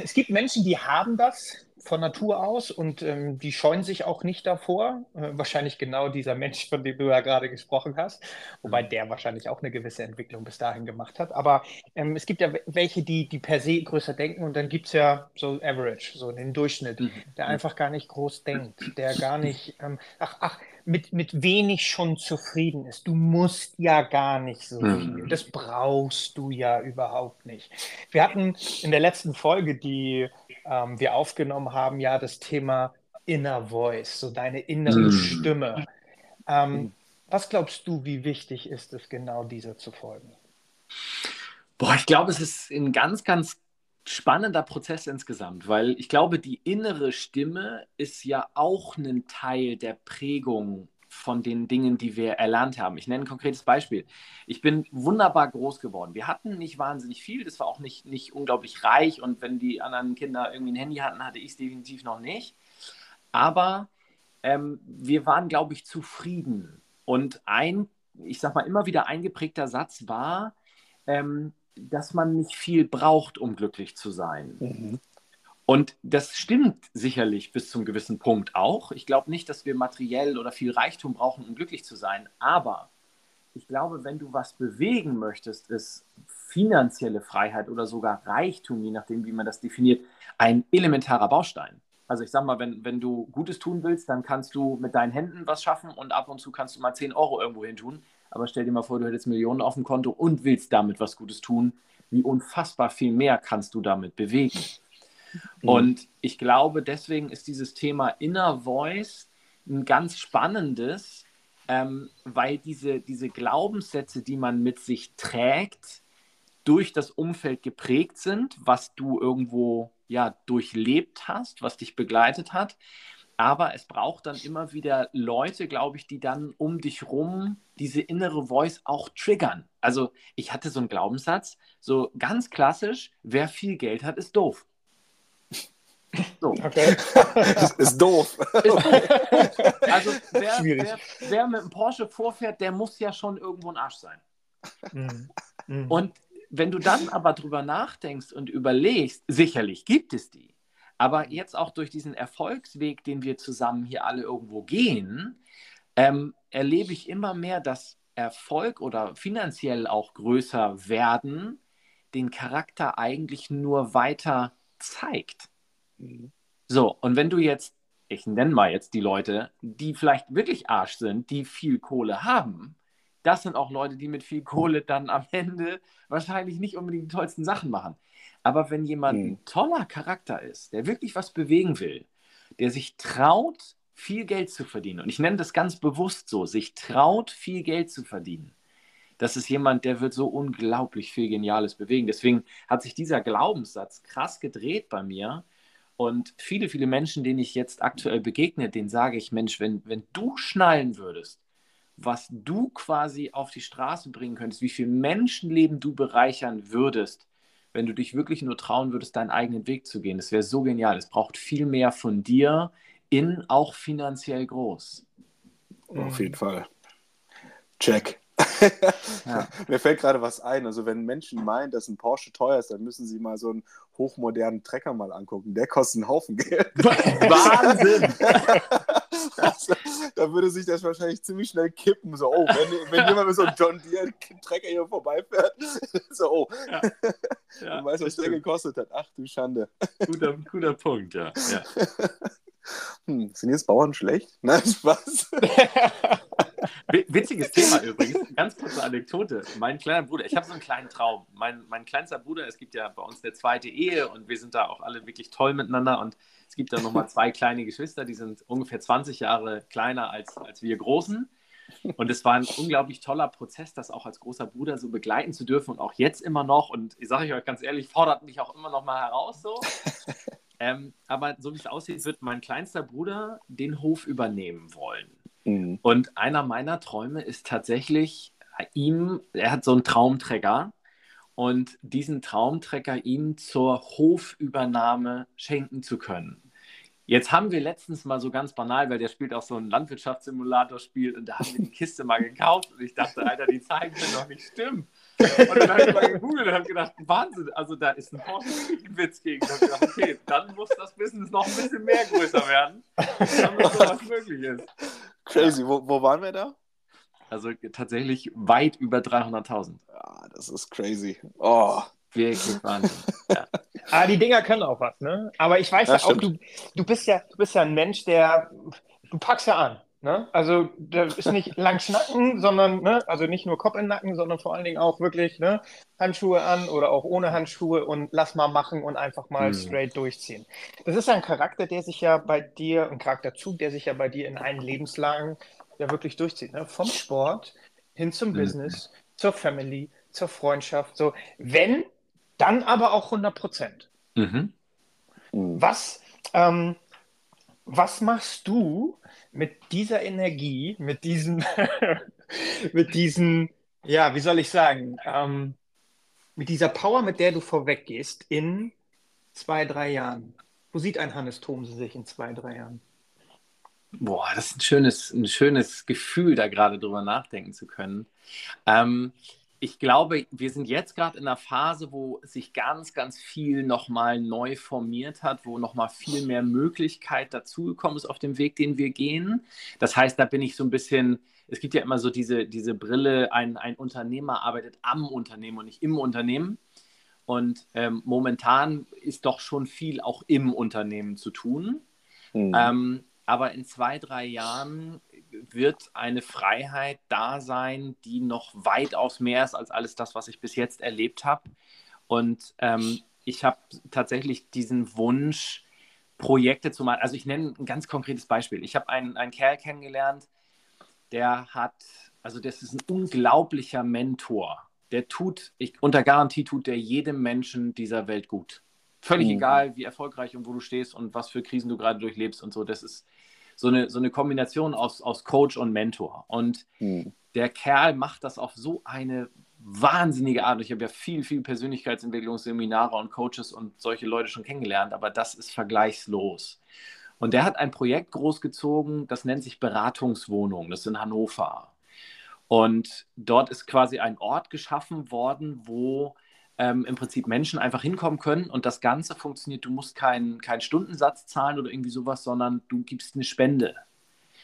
es gibt Menschen, die haben das, von Natur aus und ähm, die scheuen sich auch nicht davor. Äh, wahrscheinlich genau dieser Mensch, von dem du ja gerade gesprochen hast, wobei mhm. der wahrscheinlich auch eine gewisse Entwicklung bis dahin gemacht hat. Aber ähm, es gibt ja welche, die, die per se größer denken und dann gibt es ja so Average, so den Durchschnitt, mhm. der mhm. einfach gar nicht groß denkt, der gar nicht, ähm, ach, ach, mit, mit wenig schon zufrieden ist. Du musst ja gar nicht so viel. Das brauchst du ja überhaupt nicht. Wir hatten in der letzten Folge die ähm, wir aufgenommen haben, ja das Thema Inner Voice, so deine innere mm. Stimme. Ähm, mm. Was glaubst du, wie wichtig ist es, genau dieser zu folgen? Boah, ich glaube, es ist ein ganz, ganz spannender Prozess insgesamt, weil ich glaube, die innere Stimme ist ja auch ein Teil der Prägung von den Dingen, die wir erlernt haben. Ich nenne ein konkretes Beispiel. Ich bin wunderbar groß geworden. Wir hatten nicht wahnsinnig viel, das war auch nicht, nicht unglaublich reich und wenn die anderen Kinder irgendwie ein Handy hatten, hatte ich es definitiv noch nicht. Aber ähm, wir waren, glaube ich, zufrieden. Und ein, ich sag mal, immer wieder eingeprägter Satz war, ähm, dass man nicht viel braucht, um glücklich zu sein. Mhm. Und das stimmt sicherlich bis zum gewissen Punkt auch. Ich glaube nicht, dass wir materiell oder viel Reichtum brauchen, um glücklich zu sein. Aber ich glaube, wenn du was bewegen möchtest, ist finanzielle Freiheit oder sogar Reichtum, je nachdem, wie man das definiert, ein elementarer Baustein. Also ich sag mal, wenn, wenn du Gutes tun willst, dann kannst du mit deinen Händen was schaffen und ab und zu kannst du mal 10 Euro irgendwo hin tun. Aber stell dir mal vor, du hättest Millionen auf dem Konto und willst damit was Gutes tun. Wie unfassbar viel mehr kannst du damit bewegen? Mhm. Und ich glaube, deswegen ist dieses Thema Inner Voice ein ganz spannendes, ähm, weil diese, diese Glaubenssätze, die man mit sich trägt, durch das Umfeld geprägt sind, was du irgendwo ja durchlebt hast, was dich begleitet hat. Aber es braucht dann immer wieder Leute, glaube ich, die dann um dich rum diese innere Voice auch triggern. Also ich hatte so einen Glaubenssatz, so ganz klassisch, wer viel Geld hat, ist doof. So. Okay. ist, ist, doof. ist, doof. Also wer, wer, wer, mit einem Porsche vorfährt, der muss ja schon irgendwo ein Arsch sein. Mhm. Mhm. Und wenn du dann aber drüber nachdenkst und überlegst, sicherlich gibt es die, aber jetzt auch durch diesen Erfolgsweg, den wir zusammen hier alle irgendwo gehen, ähm, erlebe ich immer mehr, dass Erfolg oder finanziell auch größer werden, den Charakter eigentlich nur weiter zeigt. Mhm. So, und wenn du jetzt, ich nenne mal jetzt die Leute, die vielleicht wirklich Arsch sind, die viel Kohle haben, das sind auch Leute, die mit viel Kohle dann am Ende wahrscheinlich nicht unbedingt die tollsten Sachen machen. Aber wenn jemand mhm. ein toller Charakter ist, der wirklich was bewegen will, der sich traut, viel Geld zu verdienen, und ich nenne das ganz bewusst so, sich traut, viel Geld zu verdienen, das ist jemand, der wird so unglaublich viel Geniales bewegen. Deswegen hat sich dieser Glaubenssatz krass gedreht bei mir. Und viele, viele Menschen, denen ich jetzt aktuell begegne, denen sage ich, Mensch, wenn, wenn du schnallen würdest, was du quasi auf die Straße bringen könntest, wie viel Menschenleben du bereichern würdest, wenn du dich wirklich nur trauen würdest, deinen eigenen Weg zu gehen. Das wäre so genial. Es braucht viel mehr von dir, in auch finanziell groß. Auf jeden Fall. Check. Ja. Mir fällt gerade was ein. Also, wenn Menschen meinen, dass ein Porsche teuer ist, dann müssen sie mal so einen hochmodernen Trecker mal angucken. Der kostet einen Haufen Geld. Wahnsinn! Also, da würde sich das wahrscheinlich ziemlich schnell kippen. So, oh, wenn, wenn jemand mit so einem John Deere Trecker hier vorbeifährt, so, oh. Ja. Ja, du weißt, was der gekostet hat. Ach du Schande. Guter, guter Punkt, ja. ja. Hm, sind jetzt Bauern schlecht? Nein, Spaß. Witziges Thema übrigens. Ganz kurze Anekdote. Mein kleiner Bruder, ich habe so einen kleinen Traum. Mein, mein kleinster Bruder, es gibt ja bei uns eine zweite Ehe und wir sind da auch alle wirklich toll miteinander. Und es gibt da nochmal zwei kleine Geschwister, die sind ungefähr 20 Jahre kleiner als, als wir Großen. Und es war ein unglaublich toller Prozess, das auch als großer Bruder so begleiten zu dürfen und auch jetzt immer noch. Und ich sage euch ganz ehrlich, fordert mich auch immer noch mal heraus so. Ähm, aber so wie es aussieht, wird mein kleinster Bruder den Hof übernehmen wollen. Mhm. Und einer meiner Träume ist tatsächlich ihm, er hat so einen Traumträger und diesen Traumträger ihm zur Hofübernahme schenken zu können. Jetzt haben wir letztens mal so ganz banal, weil der spielt auch so ein Landwirtschaftssimulator-Spiel und da haben wir die Kiste mal gekauft und ich dachte, Alter, die Zahlen können doch nicht stimmen. Und dann habe ich mal gegoogelt und habe gedacht, Wahnsinn, also da ist ein Porsche-Witz gegen. Und gedacht, okay, dann muss das Business noch ein bisschen mehr größer werden, damit sowas möglich ist. Crazy, wo, wo waren wir da? Also tatsächlich weit über 300.000. Ja, das ist crazy. Oh. Wirklich Wahnsinn. Ja. Ah, die Dinger können auch was, ne? Aber ich weiß ja, ja auch, du, du, bist ja, du bist ja ein Mensch, der, du packst ja an. Ne? Also das ist nicht lang schnacken, sondern ne? also nicht nur Kopf in den Nacken, sondern vor allen Dingen auch wirklich ne? Handschuhe an oder auch ohne Handschuhe und lass mal machen und einfach mal mhm. straight durchziehen. Das ist ein Charakter, der sich ja bei dir, ein Charakterzug, der sich ja bei dir in allen Lebenslagen ja wirklich durchzieht. Ne? Vom Sport hin zum mhm. Business, zur Family, zur Freundschaft. So, wenn, dann aber auch 100 Prozent. Mhm. mhm. Was, ähm, was machst du, mit dieser Energie, mit diesen, mit diesen, ja, wie soll ich sagen, ähm, mit dieser Power, mit der du vorweggehst in zwei, drei Jahren. Wo sieht ein Hannes Thomse sich in zwei, drei Jahren? Boah, das ist ein schönes, ein schönes Gefühl, da gerade drüber nachdenken zu können. Ähm, ich glaube, wir sind jetzt gerade in einer Phase, wo sich ganz, ganz viel nochmal neu formiert hat, wo nochmal viel mehr Möglichkeit dazugekommen ist auf dem Weg, den wir gehen. Das heißt, da bin ich so ein bisschen, es gibt ja immer so diese, diese Brille, ein, ein Unternehmer arbeitet am Unternehmen und nicht im Unternehmen. Und ähm, momentan ist doch schon viel auch im Unternehmen zu tun. Mhm. Ähm, aber in zwei, drei Jahren wird eine Freiheit da sein, die noch weitaus mehr ist als alles das, was ich bis jetzt erlebt habe. Und ähm, ich habe tatsächlich diesen Wunsch, Projekte zu machen. Also ich nenne ein ganz konkretes Beispiel. Ich habe einen, einen Kerl kennengelernt, der hat, also das ist ein unglaublicher Mentor. Der tut, ich, unter Garantie tut der jedem Menschen dieser Welt gut. Völlig mhm. egal, wie erfolgreich und wo du stehst und was für Krisen du gerade durchlebst und so. Das ist so eine, so eine Kombination aus, aus Coach und Mentor. Und mhm. der Kerl macht das auf so eine wahnsinnige Art. Ich habe ja viel, viel Persönlichkeitsentwicklungsseminare und Coaches und solche Leute schon kennengelernt, aber das ist vergleichslos. Und der hat ein Projekt großgezogen, das nennt sich Beratungswohnung, das ist in Hannover. Und dort ist quasi ein Ort geschaffen worden, wo ähm, im Prinzip Menschen einfach hinkommen können und das Ganze funktioniert. Du musst keinen kein Stundensatz zahlen oder irgendwie sowas, sondern du gibst eine Spende.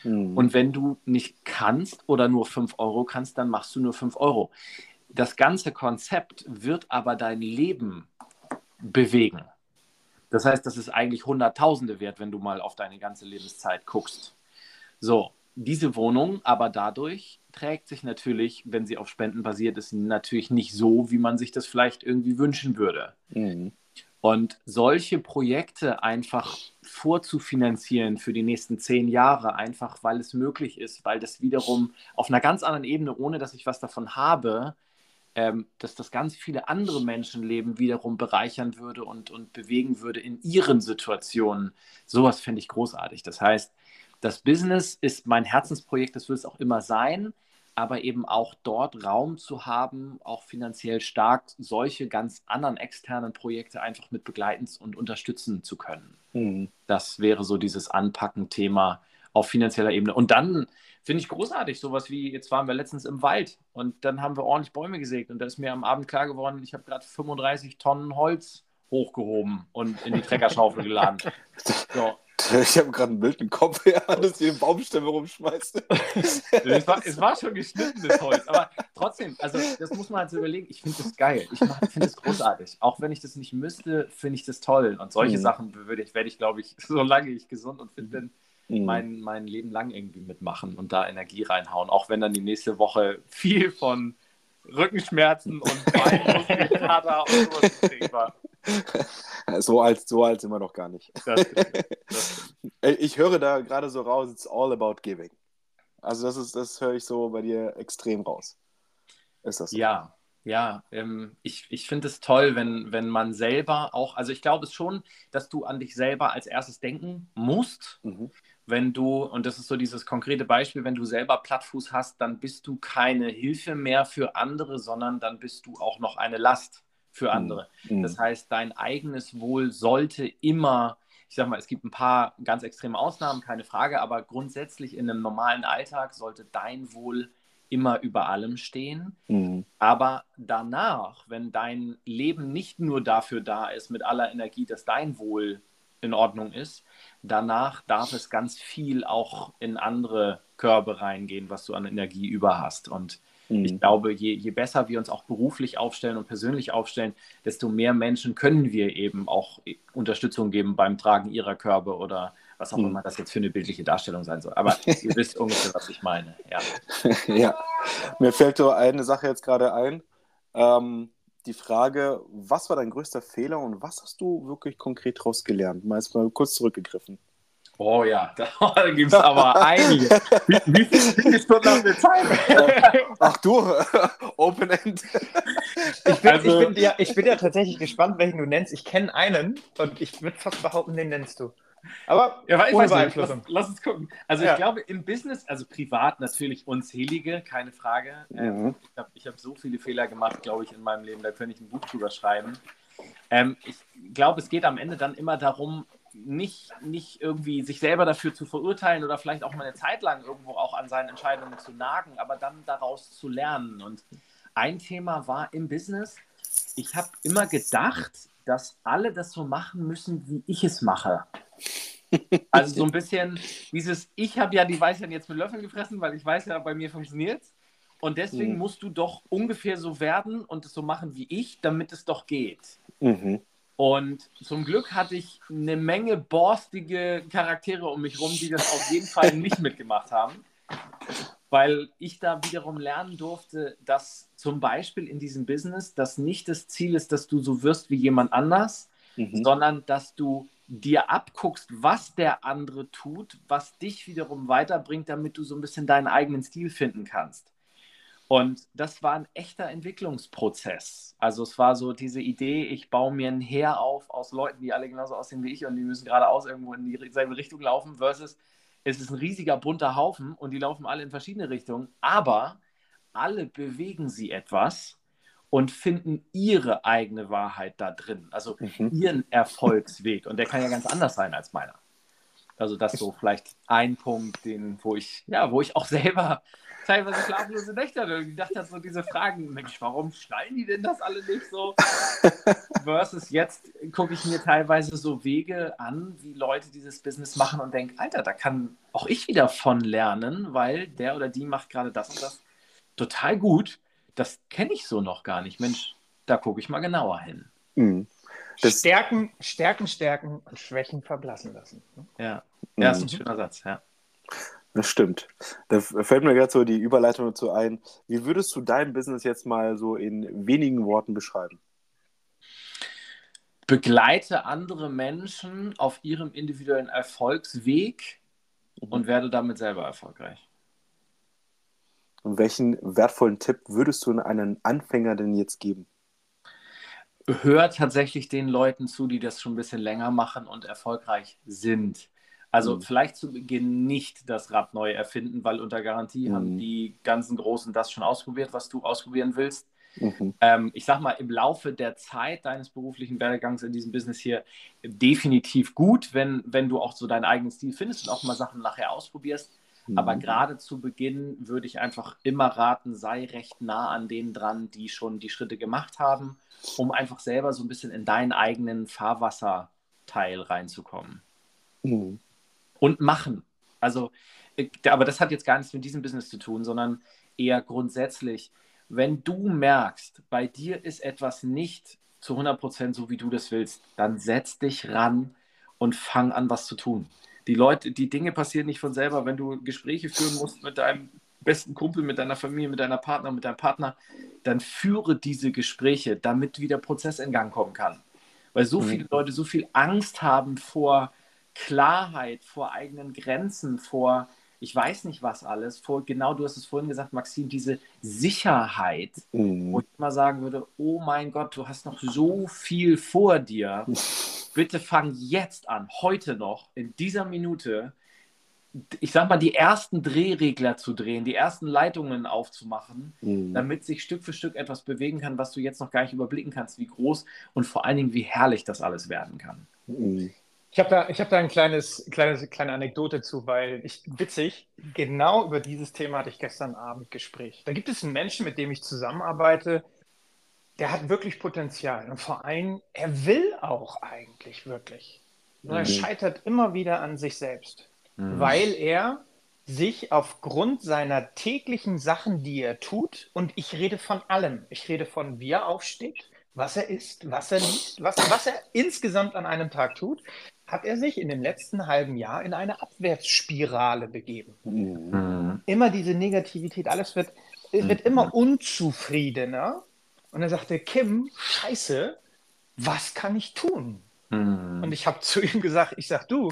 Mhm. Und wenn du nicht kannst oder nur 5 Euro kannst, dann machst du nur 5 Euro. Das ganze Konzept wird aber dein Leben bewegen. Das heißt, das ist eigentlich Hunderttausende wert, wenn du mal auf deine ganze Lebenszeit guckst. So, diese Wohnung aber dadurch trägt sich natürlich, wenn sie auf Spenden basiert ist, natürlich nicht so, wie man sich das vielleicht irgendwie wünschen würde. Mhm. Und solche Projekte einfach vorzufinanzieren für die nächsten zehn Jahre, einfach weil es möglich ist, weil das wiederum auf einer ganz anderen Ebene, ohne dass ich was davon habe, ähm, dass das ganz viele andere Menschenleben wiederum bereichern würde und, und bewegen würde in ihren Situationen. Sowas fände ich großartig. Das heißt, das Business ist mein Herzensprojekt, das wird es auch immer sein, aber eben auch dort Raum zu haben, auch finanziell stark solche ganz anderen externen Projekte einfach mit begleiten und unterstützen zu können. Mhm. Das wäre so dieses Anpacken-Thema auf finanzieller Ebene. Und dann finde ich großartig, sowas wie, jetzt waren wir letztens im Wald und dann haben wir ordentlich Bäume gesägt und da ist mir am Abend klar geworden, ich habe gerade 35 Tonnen Holz hochgehoben und in die Treckerschaufel geladen. So. Ich habe gerade ein Bild im Kopf, ja, dass die Baumstämme rumschmeißt. es, war, es war schon geschnittenes Holz, aber trotzdem, also das muss man halt so überlegen. Ich finde das geil. Ich finde es großartig. Auch wenn ich das nicht müsste, finde ich das toll. Und solche mhm. Sachen werde ich, werd ich glaube ich, solange ich gesund und fit bin, mhm. mein, mein Leben lang irgendwie mitmachen und da Energie reinhauen. Auch wenn dann die nächste Woche viel von Rückenschmerzen und Beinmuskelkater und sowas war. So alt, so alt sind wir noch gar nicht. Das, das ich höre da gerade so raus, it's all about giving. Also das ist, das höre ich so bei dir extrem raus. Ist das so? Ja, ja, ähm, ich, ich finde es toll, wenn, wenn man selber auch, also ich glaube es schon, dass du an dich selber als erstes denken musst. Mhm. Wenn du, und das ist so dieses konkrete Beispiel, wenn du selber Plattfuß hast, dann bist du keine Hilfe mehr für andere, sondern dann bist du auch noch eine Last für mhm. andere. Mhm. Das heißt, dein eigenes Wohl sollte immer, ich sag mal, es gibt ein paar ganz extreme Ausnahmen, keine Frage, aber grundsätzlich in einem normalen Alltag sollte dein Wohl immer über allem stehen. Mhm. Aber danach, wenn dein Leben nicht nur dafür da ist, mit aller Energie, dass dein Wohl in Ordnung ist, danach darf es ganz viel auch in andere Körbe reingehen, was du an Energie über hast. Und Mhm. Ich glaube, je, je besser wir uns auch beruflich aufstellen und persönlich aufstellen, desto mehr Menschen können wir eben auch Unterstützung geben beim Tragen ihrer Körbe oder was auch mhm. immer das jetzt für eine bildliche Darstellung sein soll. Aber ihr wisst ungefähr, was ich meine. Ja. ja. Mir fällt so eine Sache jetzt gerade ein. Ähm, die Frage, was war dein größter Fehler und was hast du wirklich konkret daraus gelernt? Mal jetzt mal kurz zurückgegriffen. Oh ja, da gibt es aber einige. Wie, wie, viele Stunden haben wir Zeit? Ach du, Open End. Ich bin, also, ich, bin ja, ich bin ja tatsächlich gespannt, welchen du nennst. Ich kenne einen und ich würde fast behaupten, den nennst du. Aber ja, ohne Beeinflussung. Lass, lass, uns gucken. Also ja. ich glaube, im Business, also privat natürlich unzählige, keine Frage. Ähm, mhm. ich habe hab so viele Fehler gemacht, glaube ich, in meinem Leben, da könnte ich ein Buch drüber schreiben. Ähm, ich glaube, es geht am Ende dann immer darum, nicht, nicht irgendwie sich selber dafür zu verurteilen oder vielleicht auch mal eine Zeit lang irgendwo auch an seinen Entscheidungen zu nagen, aber dann daraus zu lernen. Und ein Thema war im Business, ich habe immer gedacht, dass alle das so machen müssen, wie ich es mache. Also so ein bisschen dieses, ich habe ja die Weisheit jetzt mit Löffeln gefressen, weil ich weiß ja, bei mir funktioniert Und deswegen mhm. musst du doch ungefähr so werden und es so machen wie ich, damit es doch geht. Mhm. Und zum Glück hatte ich eine Menge borstige Charaktere um mich rum, die das auf jeden Fall nicht mitgemacht haben. Weil ich da wiederum lernen durfte, dass zum Beispiel in diesem Business das nicht das Ziel ist, dass du so wirst wie jemand anders, mhm. sondern dass du dir abguckst, was der andere tut, was dich wiederum weiterbringt, damit du so ein bisschen deinen eigenen Stil finden kannst. Und das war ein echter Entwicklungsprozess. Also es war so diese Idee, ich baue mir ein Heer auf aus Leuten, die alle genauso aussehen wie ich und die müssen geradeaus irgendwo in dieselbe Richtung laufen, versus es ist ein riesiger bunter Haufen und die laufen alle in verschiedene Richtungen, aber alle bewegen sie etwas und finden ihre eigene Wahrheit da drin, also mhm. ihren Erfolgsweg. Und der kann ja ganz anders sein als meiner. Also das ist so vielleicht ein Punkt, den, wo ich, ja, wo ich auch selber teilweise schlaflose Nächte hatte gedacht habe, so diese Fragen, Mensch, warum schneiden die denn das alle nicht so? Versus jetzt gucke ich mir teilweise so Wege an, wie Leute dieses Business machen und denke, Alter, da kann auch ich wieder von lernen, weil der oder die macht gerade das und das total gut. Das kenne ich so noch gar nicht. Mensch, da gucke ich mal genauer hin. Mhm. Stärken, Stärken, Stärken und Schwächen verblassen lassen. Ja, ja, ist ein mhm. schöner Satz, ja. Das stimmt. Da fällt mir gerade so die Überleitung dazu ein. Wie würdest du dein Business jetzt mal so in wenigen Worten beschreiben? Begleite andere Menschen auf ihrem individuellen Erfolgsweg mhm. und werde damit selber erfolgreich. Und welchen wertvollen Tipp würdest du einen Anfänger denn jetzt geben? Hör tatsächlich den Leuten zu, die das schon ein bisschen länger machen und erfolgreich sind. Also mhm. vielleicht zu Beginn nicht das Rad neu erfinden, weil unter Garantie mhm. haben die ganzen Großen das schon ausprobiert, was du ausprobieren willst. Mhm. Ähm, ich sag mal, im Laufe der Zeit deines beruflichen Werdegangs in diesem Business hier definitiv gut, wenn, wenn du auch so deinen eigenen Stil findest und auch mal Sachen nachher ausprobierst. Mhm. Aber gerade zu Beginn würde ich einfach immer raten, sei recht nah an denen dran, die schon die Schritte gemacht haben, um einfach selber so ein bisschen in deinen eigenen Fahrwasserteil reinzukommen. Mhm und machen. Also, äh, aber das hat jetzt gar nichts mit diesem Business zu tun, sondern eher grundsätzlich, wenn du merkst, bei dir ist etwas nicht zu 100% so, wie du das willst, dann setz dich ran und fang an, was zu tun. Die Leute, die Dinge passieren nicht von selber, wenn du Gespräche führen musst mit deinem besten Kumpel, mit deiner Familie, mit deiner Partner, mit deinem Partner, dann führe diese Gespräche, damit wieder Prozess in Gang kommen kann. Weil so mhm. viele Leute so viel Angst haben vor Klarheit vor eigenen Grenzen, vor ich weiß nicht was alles, vor genau, du hast es vorhin gesagt, Maxim, diese Sicherheit, mhm. wo ich immer sagen würde, oh mein Gott, du hast noch so viel vor dir. Bitte fang jetzt an, heute noch, in dieser Minute, ich sag mal, die ersten Drehregler zu drehen, die ersten Leitungen aufzumachen, mhm. damit sich Stück für Stück etwas bewegen kann, was du jetzt noch gar nicht überblicken kannst, wie groß und vor allen Dingen, wie herrlich das alles werden kann. Mhm. Ich habe da, hab da ein kleines, kleines, kleine Anekdote zu, weil ich, witzig, genau über dieses Thema hatte ich gestern Abend Gespräch. Da gibt es einen Menschen, mit dem ich zusammenarbeite, der hat wirklich Potenzial. Und vor allem, er will auch eigentlich wirklich. Nur mhm. er scheitert immer wieder an sich selbst, mhm. weil er sich aufgrund seiner täglichen Sachen, die er tut, und ich rede von allem. Ich rede von, wie er aufsteht, was er isst, was er liest, was, was er insgesamt an einem Tag tut hat er sich in dem letzten halben Jahr in eine Abwärtsspirale begeben. Mhm. Immer diese Negativität, alles wird, mhm. wird immer unzufriedener. Und er sagte, Kim, scheiße, was kann ich tun? Mhm. Und ich habe zu ihm gesagt, ich sag du,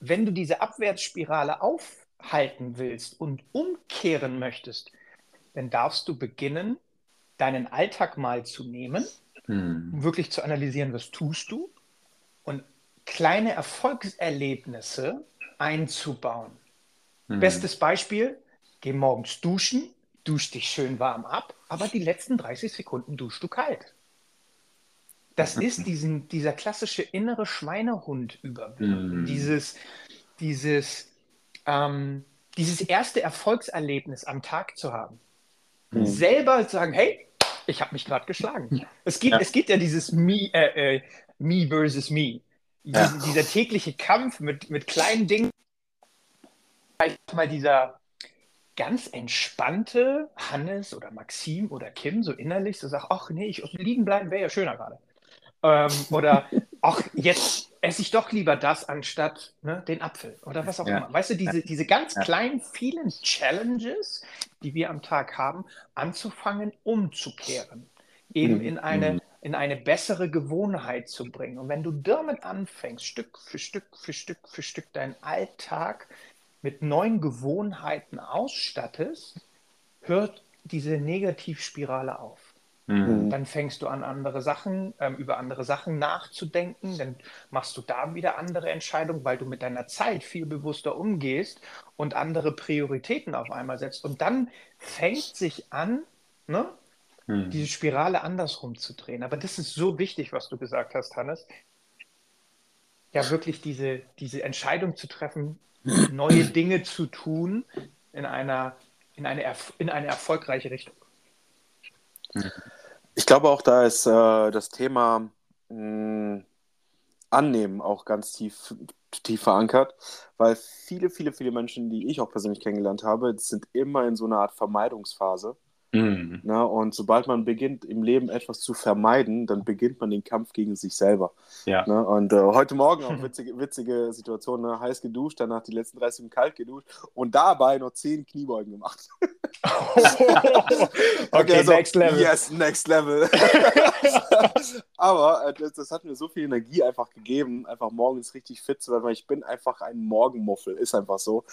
wenn du diese Abwärtsspirale aufhalten willst und umkehren möchtest, dann darfst du beginnen, deinen Alltag mal zu nehmen, mhm. wirklich zu analysieren, was tust du kleine Erfolgserlebnisse einzubauen. Mhm. Bestes Beispiel, geh morgens duschen, dusch dich schön warm ab, aber die letzten 30 Sekunden duschst du kalt. Das ist diesen, dieser klassische innere Schweinehund überwinden. Mhm. Dieses, dieses, ähm, dieses erste Erfolgserlebnis am Tag zu haben. Mhm. Selber sagen, hey, ich habe mich gerade geschlagen. Es gibt, ja. es gibt ja dieses Me, äh, äh, Me versus Me. Ja. Diese, dieser tägliche Kampf mit, mit kleinen Dingen. Mal dieser ganz entspannte Hannes oder Maxim oder Kim so innerlich so sagt, ach nee, ich liegen bleiben wäre ja schöner gerade. Ähm, oder ach, jetzt esse ich doch lieber das anstatt ne, den Apfel oder was auch ja. immer. Weißt du, diese, diese ganz ja. kleinen, vielen Challenges, die wir am Tag haben, anzufangen, umzukehren. Eben mhm. in eine in eine bessere Gewohnheit zu bringen. Und wenn du damit anfängst, Stück für Stück für Stück für Stück deinen Alltag mit neuen Gewohnheiten ausstattest, hört diese Negativspirale auf. Mhm. Dann fängst du an, andere Sachen, ähm, über andere Sachen nachzudenken. Dann machst du da wieder andere Entscheidungen, weil du mit deiner Zeit viel bewusster umgehst und andere Prioritäten auf einmal setzt. Und dann fängt sich an, ne, mhm. diese Spirale andersrum zu drehen. Aber das ist so wichtig, was du gesagt hast, Hannes. Ja, wirklich diese, diese Entscheidung zu treffen, neue Dinge zu tun in einer, in eine, in eine erfolgreiche Richtung. Mhm. Ich glaube auch, da ist äh, das Thema mh, hm, Annehmen auch ganz tief, tief verankert, weil viele, viele, viele Menschen, die ich auch persönlich kennengelernt habe, sind immer in so einer Art Vermeidungsphase. Mhm. Na, und sobald man beginnt, im Leben etwas zu vermeiden, dann beginnt man den Kampf gegen sich selber. Ja. Na, und äh, heute Morgen auch witzige, witzige Situation, ne? heiß geduscht, danach die letzten 30 Minuten kalt geduscht und dabei noch 10 Kniebeugen gemacht. okay, okay also, next level. Yes, next level. Aber äh, das, das, hat mir so viel Energie einfach gegeben, einfach morgens richtig fit zu werden, weil ich bin einfach ein Morgenmuffel, ist einfach so.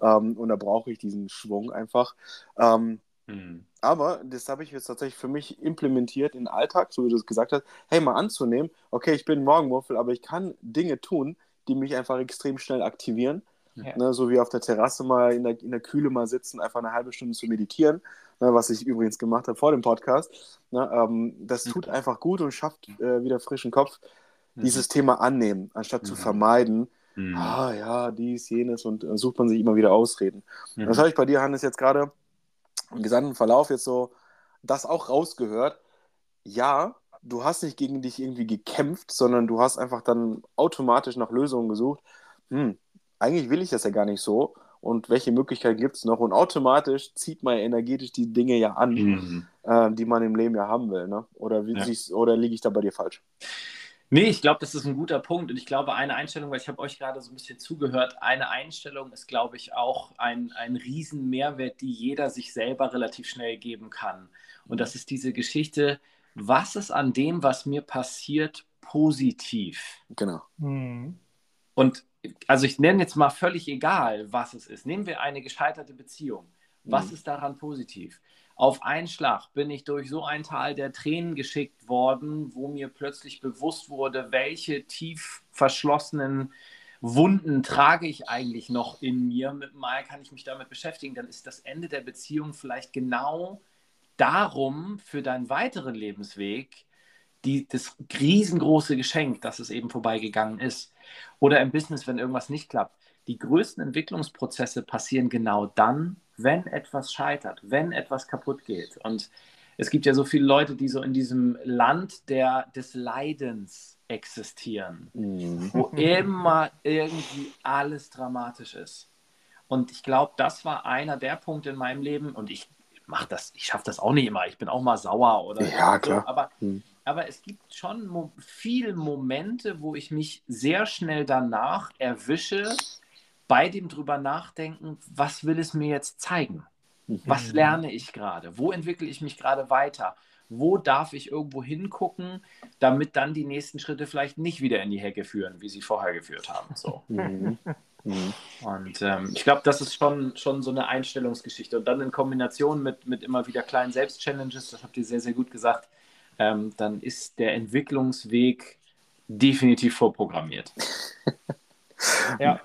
Ähm, und da brauche ich diesen Schwung einfach. Ähm, Mhm. Aber das habe ich jetzt tatsächlich für mich implementiert in den Alltag, so wie du es gesagt hast, hey, mal anzunehmen, okay, ich bin ein Morgenmuffel, aber ich kann Dinge tun, die mich einfach extrem schnell aktivieren. Ja. Ne, so wie auf der Terrasse mal in der, in der Kühle mal sitzen, einfach eine halbe Stunde zu meditieren, ne, was ich übrigens gemacht habe vor dem Podcast. Ne, ähm, das tut mhm. einfach gut und schafft äh, wieder frischen Kopf. Mhm. Dieses Thema annehmen, anstatt mhm. zu vermeiden, mhm. ah ja, dies, jenes und äh, sucht man sich immer wieder Ausreden. Das mhm. habe ich bei dir, Hannes, jetzt gerade im gesamten Verlauf jetzt so das auch rausgehört. Ja, du hast nicht gegen dich irgendwie gekämpft, sondern du hast einfach dann automatisch nach Lösungen gesucht. Hm, eigentlich will ich das ja gar nicht so. Und welche Möglichkeiten gibt es noch? Und automatisch zieht man energetisch die Dinge ja an, mhm. äh, die man im Leben ja haben will. Ne? Oder, ja. oder liege ich da bei dir falsch? Nee, ich glaube, das ist ein guter Punkt. Und ich glaube, eine Einstellung, weil ich habe euch gerade so ein bisschen zugehört, eine Einstellung ist, glaube ich, auch ein, ein Riesenmehrwert, die jeder sich selber relativ schnell geben kann. Und das ist diese Geschichte, was ist an dem, was mir passiert, positiv? Genau. Mhm. Und also ich nenne jetzt mal völlig egal, was es ist. Nehmen wir eine gescheiterte Beziehung. Was mhm. ist daran positiv? Auf einen Schlag bin ich durch so ein Tal der Tränen geschickt worden, wo mir plötzlich bewusst wurde, welche tief verschlossenen Wunden trage ich eigentlich noch in mir. Mit Mal kann ich mich damit beschäftigen. Dann ist das Ende der Beziehung vielleicht genau darum für deinen weiteren Lebensweg die, das riesengroße Geschenk, dass es eben vorbeigegangen ist. Oder im Business, wenn irgendwas nicht klappt. Die größten Entwicklungsprozesse passieren genau dann, wenn etwas scheitert, wenn etwas kaputt geht. Und es gibt ja so viele Leute, die so in diesem Land der, des Leidens existieren, mhm. wo immer irgendwie alles dramatisch ist. Und ich glaube, das war einer der Punkte in meinem Leben. Und ich mache das, ich schaffe das auch nicht immer. Ich bin auch mal sauer oder ja, so. klar. Aber, mhm. aber es gibt schon mo viele Momente, wo ich mich sehr schnell danach erwische, bei dem drüber nachdenken, was will es mir jetzt zeigen? Was mhm. lerne ich gerade? Wo entwickle ich mich gerade weiter? Wo darf ich irgendwo hingucken, damit dann die nächsten Schritte vielleicht nicht wieder in die Hecke führen, wie sie vorher geführt haben? So. Mhm. Mhm. Und ähm, ich glaube, das ist schon, schon so eine Einstellungsgeschichte. Und dann in Kombination mit, mit immer wieder kleinen Selbstchallenges, das habt ihr sehr, sehr gut gesagt, ähm, dann ist der Entwicklungsweg definitiv vorprogrammiert. ja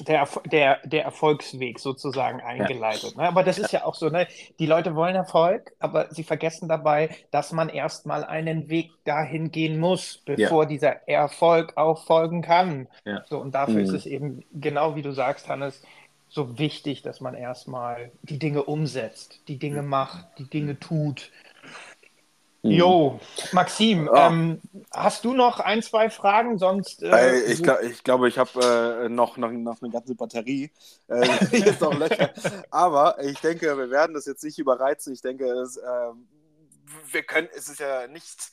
der, der, der Erfolgsweg sozusagen eingeleitet. Ja. Ne? Aber das ist ja auch so, ne? die Leute wollen Erfolg, aber sie vergessen dabei, dass man erstmal einen Weg dahin gehen muss, bevor ja. dieser Erfolg auch folgen kann. Ja. So, und dafür mhm. ist es eben, genau wie du sagst, Hannes, so wichtig, dass man erstmal die Dinge umsetzt, die Dinge macht, die Dinge tut, Mhm. Jo, Maxim, ja. ähm, hast du noch ein, zwei Fragen? Sonst. Äh, ich, glaub, ich, glaube, ich habe äh, noch, noch, noch eine ganze Batterie. Äh, jetzt noch Löcher. Aber ich denke, wir werden das jetzt nicht überreizen. Ich denke, es, äh, wir können, es ist ja nichts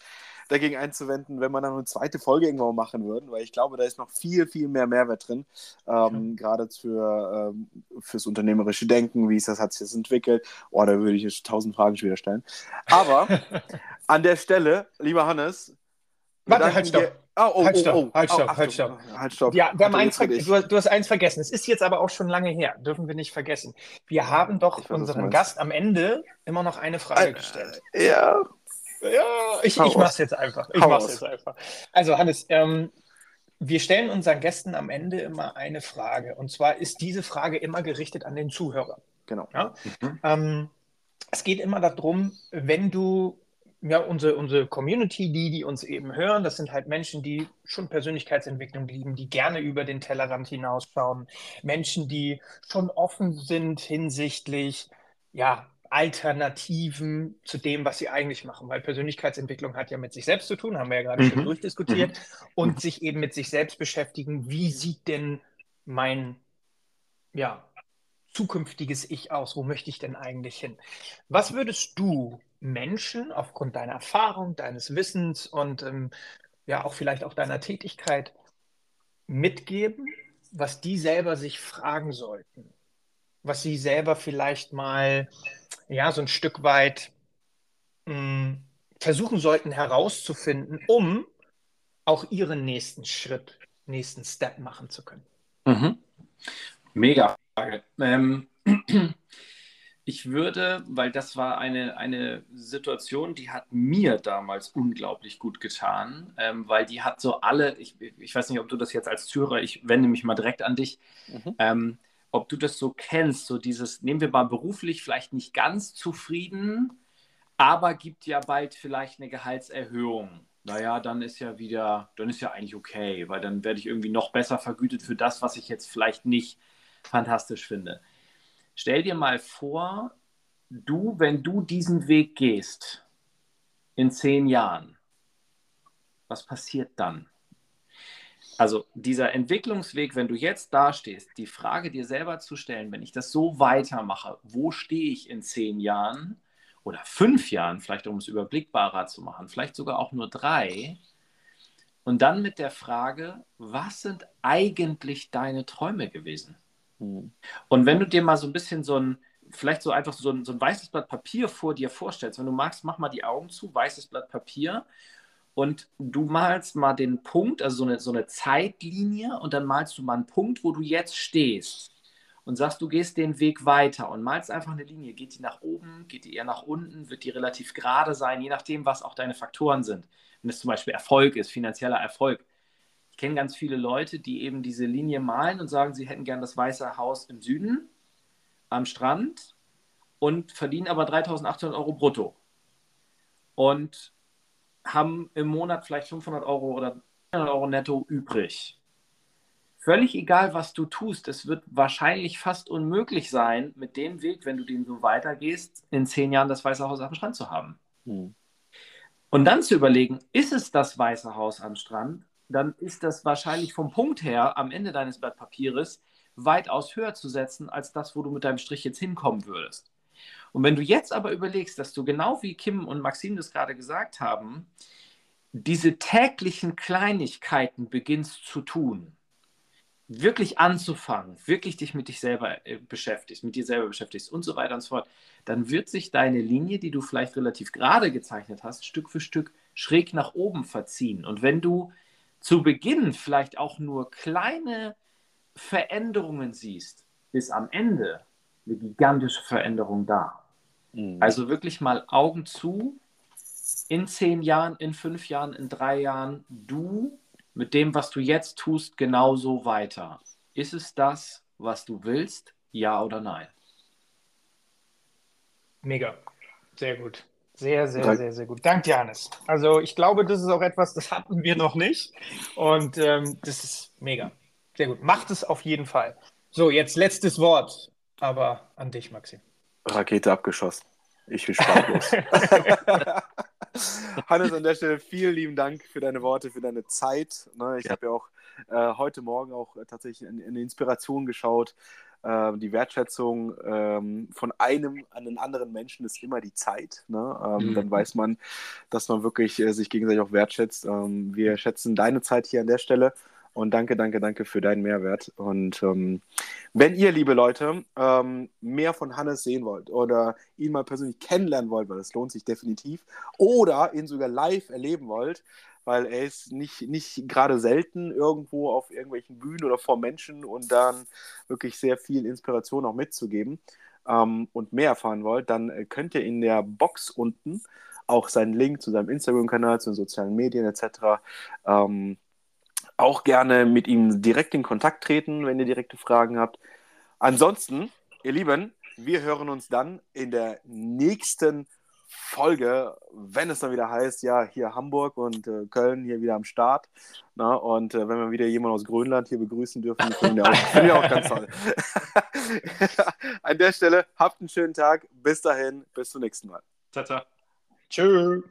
dagegen einzuwenden, wenn wir dann eine zweite Folge irgendwann machen würden, weil ich glaube, da ist noch viel, viel mehr Mehrwert drin, ähm, ja. gerade für, ähm, fürs unternehmerische Denken, wie ist das, hat sich das entwickelt. Oh, da würde ich jetzt tausend Fragen schon wieder stellen. Aber an der Stelle, lieber Hannes, Warte, halt stopp. Oh, oh, halt stopp, oh, oh. halt stopp, oh, halt stopp. Halt stopp. Ja, wir haben eins du, du, hast eins vergessen. Es ist jetzt aber auch schon lange her. Dürfen wir nicht vergessen. Wir haben doch unserem Gast am Ende immer noch eine Frage äh, gestellt. Ja. Ja, ich, ich mach's jetzt einfach. Ich Hau mach's aus. jetzt einfach. Also, Hannes, ähm, wir stellen unseren Gästen am Ende immer eine Frage. Und zwar ist diese Frage immer gerichtet an den Zuhörer. Genau. Ja? Mhm. Ähm, es geht immer darum, wenn du ja, unsere, unsere Community, die, die uns eben hören, das sind halt Menschen, die schon Persönlichkeitsentwicklung lieben, die gerne über den Tellerrand hinausschauen, Menschen, die schon offen sind hinsichtlich, ja, Alternativen zu dem, was sie eigentlich machen, weil Persönlichkeitsentwicklung hat ja mit sich selbst zu tun, haben wir ja gerade mhm. schon durchdiskutiert, mhm. und sich eben mit sich selbst beschäftigen, wie sieht denn mein, ja, zukünftiges Ich aus? Wo möchte ich denn eigentlich hin? Was würdest du Menschen aufgrund deiner Erfahrung, deines Wissens und ähm, ja auch vielleicht auch deiner Tätigkeit mitgeben, was die selber sich fragen sollten? Was sie selber vielleicht mal ja so ein Stück weit mh, hm, versuchen sollten herauszufinden, um auch ihren nächsten Schritt, nächsten Step machen zu können. Mhm. Mega Frage. Ähm, ich würde, weil das war eine, eine Situation, die hat mir damals unglaublich gut getan, ähm, weil die hat so alle, ich, ich weiß nicht, ob du das jetzt als Zuhörer, ich wende mich mal direkt an dich, mhm. ähm, ob du das so kennst, so dieses, nehmen wir mal beruflich, vielleicht nicht ganz zufrieden, aber gibt ja bald vielleicht eine Gehaltserhöhung. Naja, dann ist ja wieder, dann ist ja eigentlich okay, weil dann werde ich irgendwie noch besser vergütet für das, was ich jetzt vielleicht nicht fantastisch finde. Stell dir mal vor, du, wenn du diesen Weg gehst in zehn Jahren, was passiert dann? Also dieser Entwicklungsweg, wenn du jetzt dastehst, die Frage dir selber zu stellen, wenn ich das so weitermache, wo stehe ich in zehn Jahren oder fünf Jahren, vielleicht um es überblickbarer zu machen, vielleicht sogar auch nur drei, und dann mit der Frage, was sind eigentlich deine Träume gewesen? Mhm. Und wenn du dir mal so ein bisschen so ein, vielleicht so einfach so ein, so ein weißes Blatt Papier vor dir vorstellst, wenn du magst, mach mal die Augen zu, weißes Blatt Papier und du malst mal den Punkt, also so eine, so eine Zeitlinie und dann malst du mal einen Punkt, wo du jetzt stehst und sagst, du gehst den Weg weiter und malst einfach eine Linie. Geht die nach oben, geht die eher nach unten, wird die relativ gerade sein, je nachdem, was auch deine Faktoren sind. Wenn es zum Beispiel Erfolg ist, finanzieller Erfolg, ich kenne ganz viele Leute, die eben diese Linie malen und sagen, sie hätten gern das Weiße Haus im Süden am Strand und verdienen aber 3800 Euro brutto. Und haben im Monat vielleicht 500 Euro oder 300 Euro netto übrig. Völlig egal, was du tust, es wird wahrscheinlich fast unmöglich sein, mit dem Weg, wenn du den so weitergehst, in zehn Jahren das Weiße Haus am Strand zu haben. Hm. Und dann zu überlegen, ist es das Weiße Haus am Strand dann ist das wahrscheinlich vom Punkt her am Ende deines Blatt Papieres weitaus höher zu setzen, als das, wo du mit deinem Strich jetzt hinkommen würdest. Und wenn du jetzt aber überlegst, dass du genau wie Kim und Maxim das gerade gesagt haben, diese täglichen Kleinigkeiten beginnst zu tun, wirklich anzufangen, wirklich dich mit dich selber äh, beschäftigst, mit dir selber beschäftigst und so weiter und so fort, dann wird sich deine Linie, die du vielleicht relativ gerade gezeichnet hast, Stück für Stück schräg nach oben verziehen. Und wenn du zu Beginn vielleicht auch nur kleine Veränderungen siehst, ist am Ende eine gigantische Veränderung da. Mhm. Also wirklich mal Augen zu, in zehn Jahren, in fünf Jahren, in drei Jahren, du mit dem, was du jetzt tust, genauso weiter. Ist es das, was du willst? Ja oder nein? Mega. Sehr gut. Sehr, sehr, Dank. sehr, sehr gut. Danke, Janis. Also ich glaube, das ist auch etwas, das hatten wir noch nicht. Und ähm, das ist mega. Sehr gut. Macht es auf jeden Fall. So, jetzt letztes Wort, aber an dich, Maxim. Rakete abgeschossen. Ich bin sprachlos. Hannes, an der Stelle vielen lieben Dank für deine Worte, für deine Zeit. Ne, ich ja. habe ja auch äh, heute Morgen auch äh, tatsächlich eine Inspiration geschaut äh, die Wertschätzung ähm, von einem an den anderen Menschen ist immer die Zeit. Ne? Ähm, mhm. Dann weiß man, dass man wirklich äh, sich gegenseitig auch wertschätzt. Ähm, wir schätzen deine Zeit hier an der Stelle. Und danke, danke, danke für deinen Mehrwert. Und ähm, wenn ihr, liebe Leute, ähm, mehr von Hannes sehen wollt oder ihn mal persönlich kennenlernen wollt, weil das lohnt sich definitiv, oder ihn sogar live erleben wollt, weil er ist nicht, nicht gerade selten irgendwo auf irgendwelchen Bühnen oder vor Menschen und dann wirklich sehr viel Inspiration auch mitzugeben ähm, und mehr erfahren wollt, dann äh, könnt ihr in der Box unten auch seinen Link zu seinem Instagram-Kanal, zu den sozialen Medien etc. Ähm, auch gerne mit ihm direkt in Kontakt treten, wenn ihr direkte Fragen habt. Ansonsten, ihr Lieben, wir hören uns dann in der nächsten Folge, wenn es dann wieder heißt, ja, hier Hamburg und äh, Köln hier wieder am Start. Na, und äh, wenn wir wieder jemanden aus Grönland hier begrüßen dürfen, finde ich auch, find auch ganz toll. An der Stelle, habt einen schönen Tag. Bis dahin, bis zum nächsten Mal. Ciao, ciao. Tschüss.